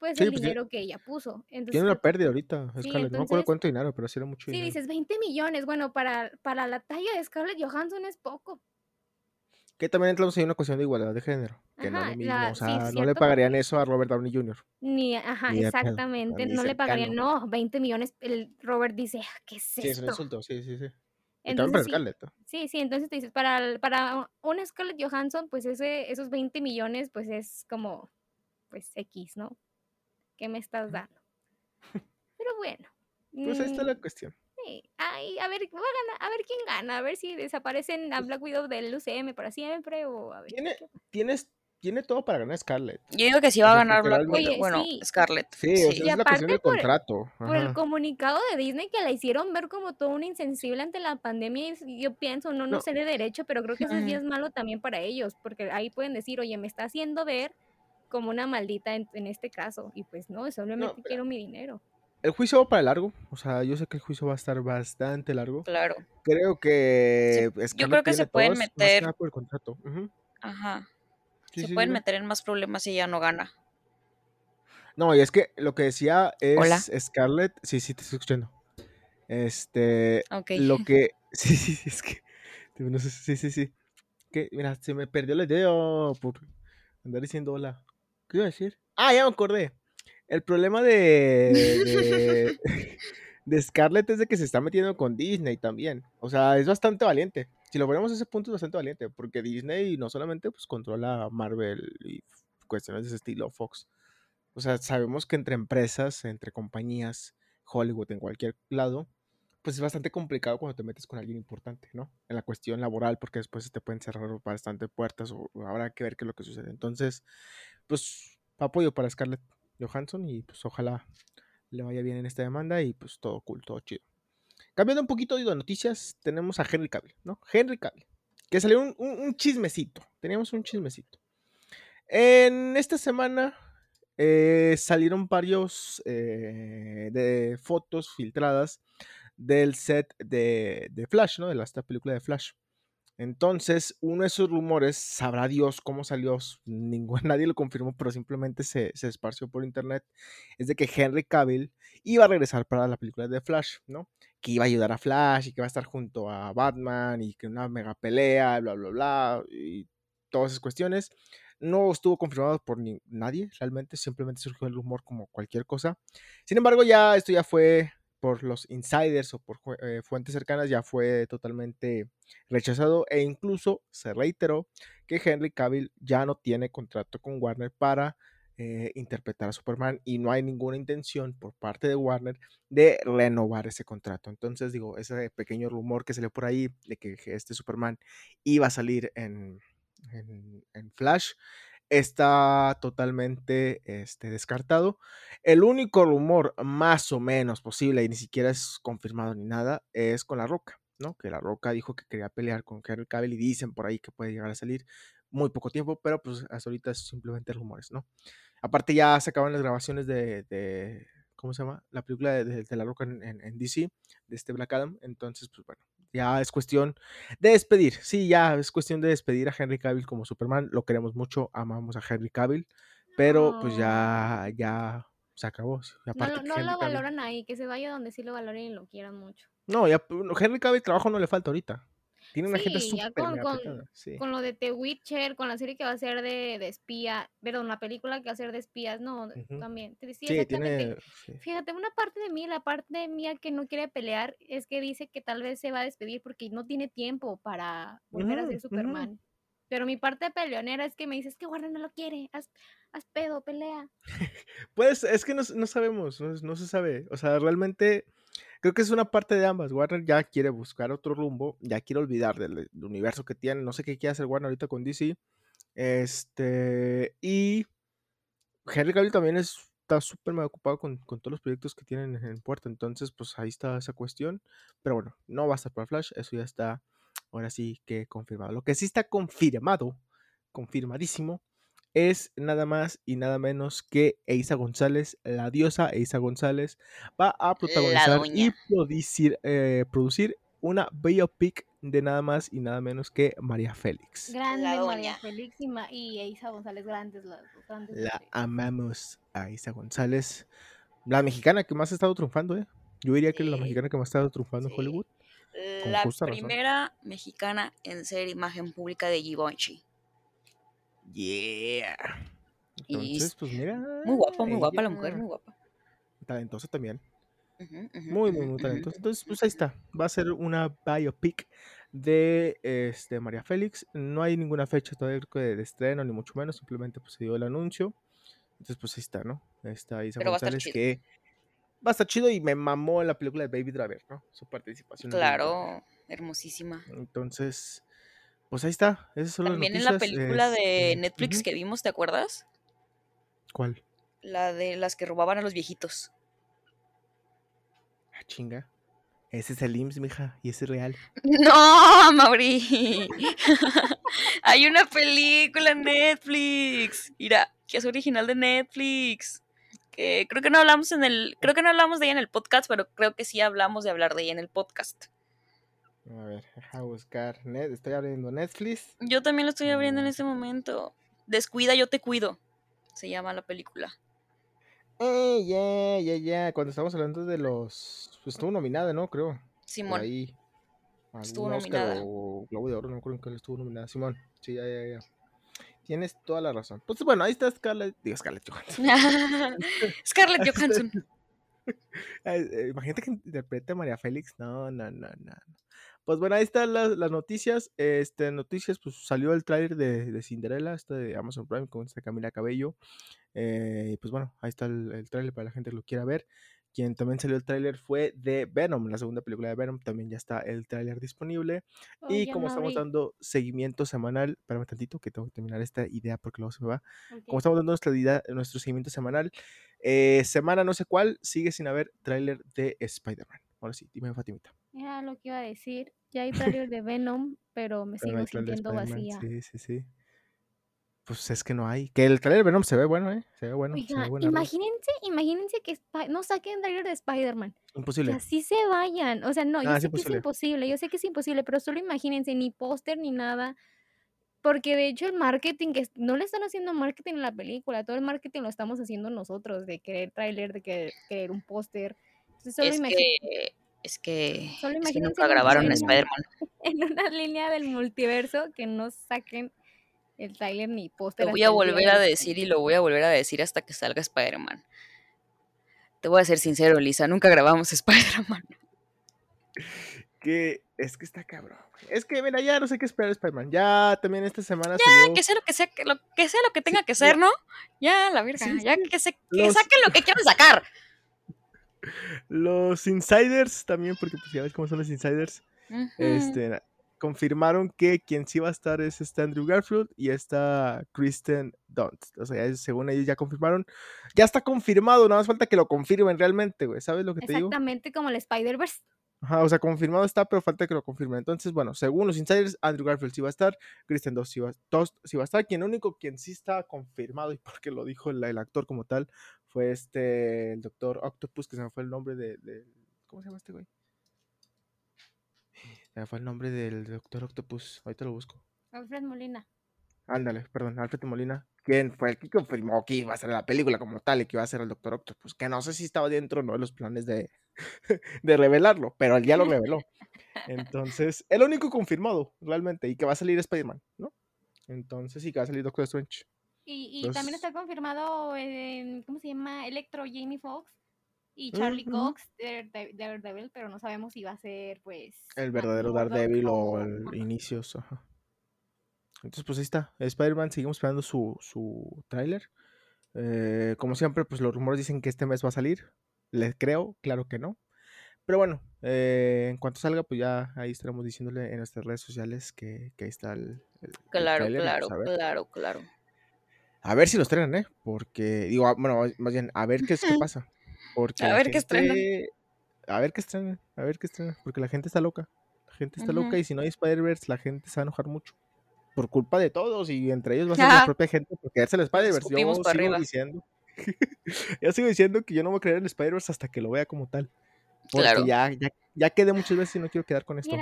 pues el pues, dinero que ella puso. tiene una pérdida ahorita, Scarlett. no me acuerdo cuánto dinero, pero sí era mucho dinero. Sí, dices 20 millones. Bueno, para, para la talla de Scarlett Johansson es poco. Que también entramos en una cuestión de igualdad de género. Que no es mismo. o sea, no le pagarían eso a Robert Downey Jr. Ni, ajá, exactamente. No le pagarían, no, 20 millones. El Robert dice, ah, ¿qué es esto? Sí, es un insulto, sí, sí, sí. Entonces, sí, sí, entonces te dices, para, para una Scarlett Johansson, pues ese, esos 20 millones, pues es como, pues X, ¿no? ¿Qué me estás dando? Pero bueno. Pues ahí está la mm, cuestión. Sí, ay, a ver, a, ver quién gana, a ver si desaparecen a pues Black Widow del UCM para siempre o a ver. ¿Tiene, tienes tiene todo para ganar Scarlett. Yo digo que sí va a ganar Black Widow. Bueno, Scarlett. Sí, sí. es la cuestión del contrato. Por, el comunicado de Disney que la hicieron ver como todo un insensible ante la pandemia, y yo pienso, no, no, sé de derecho, pero creo que eso sí es malo también para ellos, porque ahí pueden decir, oye, me está haciendo ver como una maldita en, este caso, y pues no, solamente quiero mi dinero. el juicio va para largo. O sea, yo sé que el juicio va a estar bastante largo. Claro. Creo que. yo creo que se pueden meter. Por el contrato. Ajá. Se pueden meter en más problemas si ella no gana. No, y es que lo que decía es Scarlett. Sí, sí, te estoy escuchando. Este. Lo que. Sí, sí, sí, es que. No sé, sí, sí, sí. Que, mira, se me perdió la idea por andar diciendo hola. ¿Qué iba a decir? Ah, ya me acordé. El problema de, de, Scarlett es de que se está metiendo con Disney también. O sea, es bastante valiente. Si lo ponemos a ese punto es bastante valiente, porque Disney no solamente pues, controla Marvel y cuestiones de ese estilo, Fox. O sea, sabemos que entre empresas, entre compañías, Hollywood, en cualquier lado, pues es bastante complicado cuando te metes con alguien importante, ¿no? En la cuestión laboral, porque después te pueden cerrar bastante puertas o habrá que ver qué es lo que sucede. Entonces, pues apoyo para Scarlett Johansson y pues ojalá le vaya bien en esta demanda y pues todo cool, todo chido. Cambiando un poquito de noticias, tenemos a Henry Cavill, ¿no? Henry Cavill, que salió un, chismecito, teníamos un chismecito. En esta semana eh, salieron varios eh, de fotos filtradas del set de, de Flash, ¿no? De esta película de Flash. Entonces, uno de esos rumores, sabrá Dios cómo salió, ningún, nadie lo confirmó, pero simplemente se, se, esparció por internet, es de que Henry Cavill iba a regresar para la película de Flash, ¿no? Que iba a ayudar a Flash y que iba a estar junto a Batman y que una mega pelea, bla, bla, bla, y todas esas cuestiones. No estuvo confirmado por ni, nadie, realmente, simplemente surgió el rumor como cualquier cosa. Sin embargo, ya esto ya fue por los insiders o por eh, fuentes cercanas ya fue totalmente rechazado e incluso se reiteró que Henry Cavill ya no tiene contrato con Warner para eh, interpretar a Superman y no hay ninguna intención por parte de Warner de renovar ese contrato. Entonces digo, ese pequeño rumor que salió por ahí de que este Superman iba a salir en, en Flash está totalmente este, descartado. El único rumor más o menos posible, y ni siquiera es confirmado ni nada, es con La Roca, ¿no? Que La Roca dijo que quería pelear con Henry Cavill y dicen por ahí que puede llegar a salir muy poco tiempo, pero pues hasta ahorita es simplemente rumores, ¿no? Aparte ya se acaban las grabaciones de, ¿cómo se llama? La película de, La Roca en, en, DC, de este Black Adam, entonces pues bueno, ya es cuestión de despedir. Sí, ya es cuestión de despedir a Henry Cavill como Superman. Lo queremos mucho, amamos a Henry Cavill. Pero pues ya, ya se acabó. no, lo valoran ahí, que se vaya donde sí lo valoren y lo quieran mucho. No, ya Henry Cavill trabajo no le falta ahorita. Tiene una gente súper con, con, con, lo de The Witcher, con la serie que va a ser de, de espía, perdón, la película que va a ser de espías, no, también. Sí, exactamente. Fíjate, una parte de mí, la parte mía que no quiere pelear, es que dice que tal vez se va a despedir porque no tiene tiempo para volver a ser Superman. Pero mi parte peleonera es que me dices que Warner no lo quiere, haz, haz pedo, pelea. pues es que no, no sabemos, no, no se sabe. O sea, realmente creo que es una parte de ambas. Warner ya quiere buscar otro rumbo, ya quiere olvidar del, universo que tiene. No sé qué quiere hacer Warner ahorita con DC. Este, y Henry Cavill también está súper ocupado con, todos los proyectos que tienen en puerta. Entonces, pues ahí está esa cuestión. Pero bueno, no va a estar para Flash. Eso ya está ahora sí que confirmado. Lo que sí está confirmado, confirmadísimo, es nada más y nada menos que Eiza González, la diosa Eiza González, va a protagonizar y producir, eh, producir una biopic de nada más y nada menos que María Félix. Grande María Félix y, Eiza González, grandes, las, grandes La amamos a Eiza González, la mexicana que más ha estado triunfando, ¿eh? Yo diría que es la mexicana que más ha estado triunfando en Hollywood. La primera mexicana en ser imagen pública de Givenchy. Yeah. Entonces, pues mira. Muy guapa, muy guapa la mujer, muy guapa. Talentosa también. muy, muy, muy talentosa. Entonces, pues ahí está. Va a ser una biopic de este, María Félix. No hay ninguna fecha todavía de, estreno, ni mucho menos. Simplemente pues, se dio el anuncio. Entonces, pues ahí está, ¿no? Está Isa González que va a estar chido y me mamó en la película de Baby Driver, ¿no? Su participación. Claro, hermosísima. Entonces, pues ahí está. También en la película de este, Netflix que vimos, ¿te acuerdas? ¿Cuál? La de las que robaban a los viejitos. Ah, chinga. Ese es el IMSS, mija, y ese es real. No, Mauri. Hay una película en Netflix. Mira, que es original de Netflix. que creo que no hablamos en el, creo que no hablamos de ella en el podcast, pero creo que sí hablamos de hablar de ella en el podcast. A ver, deja buscar. Estoy abriendo Netflix. Yo también lo estoy abriendo en este momento. Descuida, yo te cuido. Se llama la película. Eh, ya, ya, ya. Cuando estamos hablando de los. Pues estuvo nominada, ¿no? Creo. Simón. ahí. Estuvo nominada. O Globo de Oro, no creo que estuvo nominada. Simón. Sí, ya, ya, ya. Tienes toda la razón. Pues bueno, ahí está Scarlett. Digo, Scarlett Johansson. Scarlett Johansson. Eh, imagínate que interprete a María Félix. No, no, no, no. Pues bueno, ahí están las, noticias. Este, noticias, pues salió el tráiler de, de Cinderella, este de Amazon Prime con esta Camila Cabello. Eh, pues bueno, ahí está el, el tráiler para la gente que lo quiera ver. Quien también salió el tráiler fue de Venom, la segunda película de Venom, también ya está el tráiler disponible. y como estamos dando seguimiento semanal, espérame tantito que tengo que terminar esta idea porque luego se me va. Como estamos dando nuestra nuestro seguimiento semanal, eh, semana no sé cuál, sigue sin haber tráiler de Spider-Man. Ahora sí, dime Fatimita. Era lo que iba a decir. Ya hay tráiler de Venom, pero me sigo sintiendo vacía. Sí, sí, sí. Pues es que no hay. Que el trailer de Venom se ve bueno, ¿eh? Se ve bueno. imagínense, imagínense que no saquen trailer de Spider-Man. Imposible. Que así se vayan. O sea, no, yo sé que es imposible. Yo sé que es imposible, pero solo imagínense, ni póster ni nada. Porque de hecho el marketing, que no le están haciendo marketing a la película, todo el marketing lo estamos haciendo nosotros, de querer trailer, de querer, un póster. es que, es que, nunca grabaron Spider-Man. En una línea del multiverso que no saquen el trailer ni póster. Lo voy a volver a decir y lo voy a volver a decir hasta que salga Spider-Man. Te voy a ser sincero, Lisa, nunca grabamos Spider-Man. Que es que está cabrón. Es que, mira, ya no sé qué esperar Spider-Man. Ya también esta semana ya, que sea lo que sea, lo que sea lo que tenga que ser, ¿no? Ya, la verdad, ya que, se, que saquen lo que quieran sacar. Los insiders también, porque pues ya ves cómo son los insiders. Este, confirmaron que quien sí va a estar es este Andrew Garfield y está Kristen Dunst. O sea, según ellos ya confirmaron. Ya está confirmado, nada más falta que lo confirmen realmente, güey. ¿Sabes lo que te digo? Exactamente como el Spider-Verse. Ajá, o sea, confirmado está, pero falta que lo confirmen. Entonces, bueno, según los insiders, Andrew Garfield sí va a estar, Kristen Dunst sí va, sí va a estar. Quien único, quien sí está confirmado, y porque lo dijo el, actor como tal, fue este, el doctor Octopus, que se me fue el nombre de, de ¿cómo se llama este güey? fue el nombre del Doctor Octopus. Ahorita lo busco. Alfred Molina. Ándale, perdón, Alfred Molina. ¿Quién fue el que confirmó que iba a ser la película como tal y que iba a ser el Doctor Octopus? Que no sé si estaba dentro no de los planes de, de revelarlo, pero él ya lo reveló. Entonces, el único confirmado, realmente, y que va a salir Spider-Man, ¿no? Entonces, sí que va a salir Doctor Strange. Y, y también está confirmado, en, ¿cómo se llama? Electro Jamie Foxx y Charlie Cox, Daredevil, pero no sabemos si va a ser, pues... El verdadero Daredevil o el inicio. Entonces, pues ahí está. Spider-Man, seguimos esperando su, su tráiler. Eh, como siempre, pues los rumores dicen que este mes va a salir. Les creo, claro que no. Pero bueno, eh, en cuanto salga, pues ya ahí estaremos diciéndole en nuestras redes sociales que, que ahí está el, claro, claro, claro, claro. A ver si los traen, ¿eh? Porque, digo, ah, bueno, más bien, a ver qué es que pasa. Porque a ver qué estrena. A ver qué estrena, a ver qué estrena. Porque la gente está loca. La gente está loca y si no hay Spider-Verse, la gente se va a enojar mucho. Por culpa de todos y entre ellos va a ser la propia gente porque es el Spider-Verse. Yo sigo diciendo. yo sigo diciendo que yo no voy a creer en Spider-Verse hasta que lo vea como tal. Porque ya, ya, ya quedé muchas veces y no quiero quedar con esto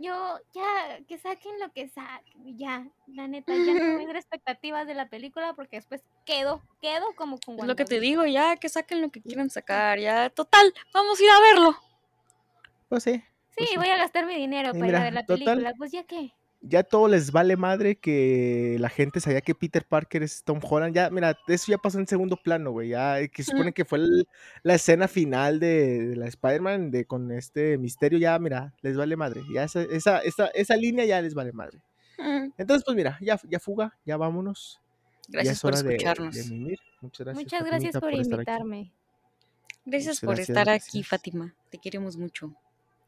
yo ya que saquen lo que saquen, ya, la neta, ya no tengo expectativas de la película porque después quedo, quedo como con Es lo que te digo, ya que saquen lo que quieran sacar, ya, total, vamos a ir a verlo. Pues sí. Sí, pues voy a gastar mi dinero para ir a ver la película, pues ya qué ya todo les vale madre que la gente sabía que Peter Parker es Tom Holland. Ya, mira, eso ya pasó en segundo plano, güey. Ya eh, que supone que fue la escena final de, la Spider-Man de, con este misterio. Ya, mira, les vale madre. Ya esa, esa, esa, esa línea ya les vale madre. Entonces, pues mira, ya, ya fuga, ya vámonos. Gracias por escucharnos. Muchas gracias. Muchas gracias por, invitarme. Gracias por estar aquí, Fátima. Te queremos mucho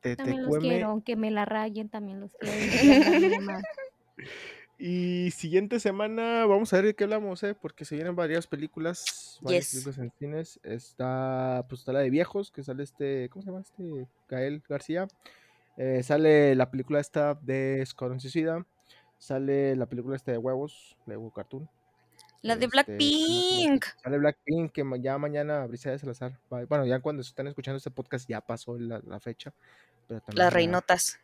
también los quiero, aunque me la rayen, también los quiero. y siguiente semana vamos a ver de qué hablamos, ¿eh? porque se vienen varias películas, varias películas en cines. Está, pues está la de viejos, que sale este, ¿cómo se llama este? Gael García. Eh, sale la película esta de Escuadrón Suicida. Sale la película esta de huevos, de Huevo Cartoon. La de este, Blackpink. Sale Blackpink, que ya mañana Brisa de Salazar. Bueno, ya cuando están escuchando este podcast ya pasó la, fecha. Las reinotas.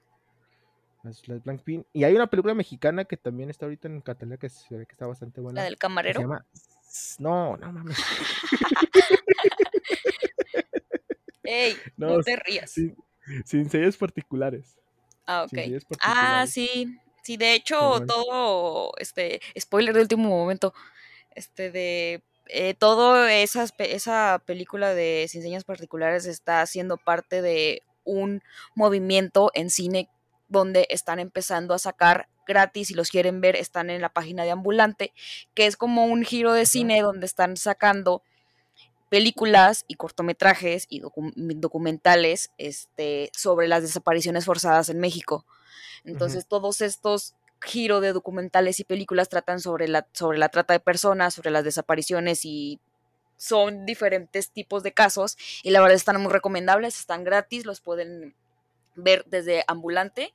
Las, Blackpink. Y hay una película mexicana que también está ahorita en Cataluña que se ve que está bastante buena. La del camarero. Se llama... No, no mames. Ey, no, te rías. Sin, sellos particulares. Ah, ok. Ah, sí. Sí, de hecho, todo, este, spoiler de último momento, este, de eh, todo esas, esa película de Sin Señas Particulares está siendo parte de un movimiento en cine donde están empezando a sacar gratis, y los quieren ver, están en la página de Ambulante, que es como un giro de cine donde están sacando películas y cortometrajes y documentales este, sobre las desapariciones forzadas en México. Entonces, todos estos giros de documentales y películas tratan sobre la, sobre la trata de personas, sobre las desapariciones y son diferentes tipos de casos y la verdad están muy recomendables, están gratis, los pueden ver desde ambulante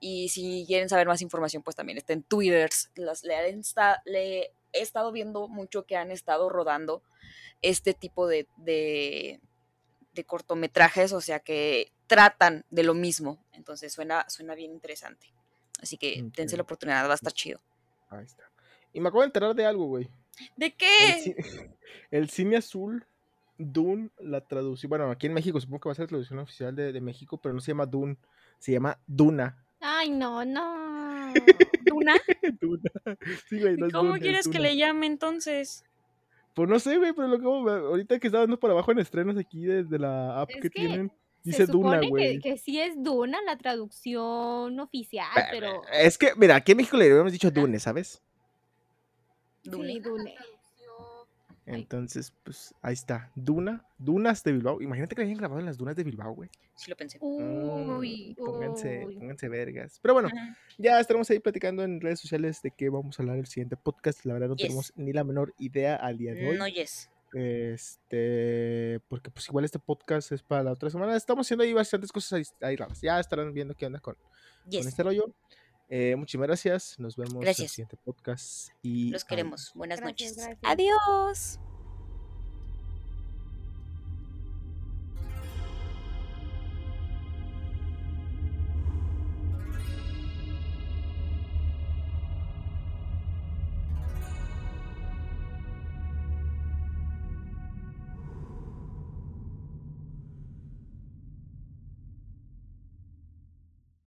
y si quieren saber más información pues también está en Twitter, las, le, le, he estado viendo mucho que han estado rodando este tipo de, de, cortometrajes, o sea que tratan de lo mismo, entonces suena, suena bien interesante. Así que dense la oportunidad, va a estar chido. Ahí está. Y me acabo de enterar de algo, güey. ¿De qué? El, cine azul, Dune, la traducción. Bueno, aquí en México supongo que va a ser la traducción oficial de, México, pero no se llama Dune, se llama Duna. Ay, no, no. ¿Duna? Duna. Sí, güey, ¿Cómo quieres que le llame entonces? Pues no sé, güey, pero lo que ahorita que está dando por abajo en estrenos aquí desde la app que, tienen. Dice se Duna, güey. Que, que, sí es Duna la traducción oficial, pero. Es que, mira, aquí en México le habíamos dicho Dune, ¿sabes? Dune. Sí, Dune. Entonces, pues ahí está. Duna, Dunas de Bilbao. Imagínate que lo hayan grabado en las dunas de Bilbao, güey. Sí lo pensé. Uy, mm, pónganse, pónganse vergas. Pero bueno, ya estaremos ahí platicando en redes sociales de qué vamos a hablar el siguiente podcast. La verdad no tenemos ni la menor idea al día de hoy. No, yes. Este, porque pues igual este podcast es para la otra semana. Estamos haciendo ahí bastantes cosas ahí, raras. Ya estarán viendo qué onda con, con este rollo. Eh, muchísimas gracias. Nos vemos en el siguiente podcast. Y Los queremos. Buenas noches. Adiós.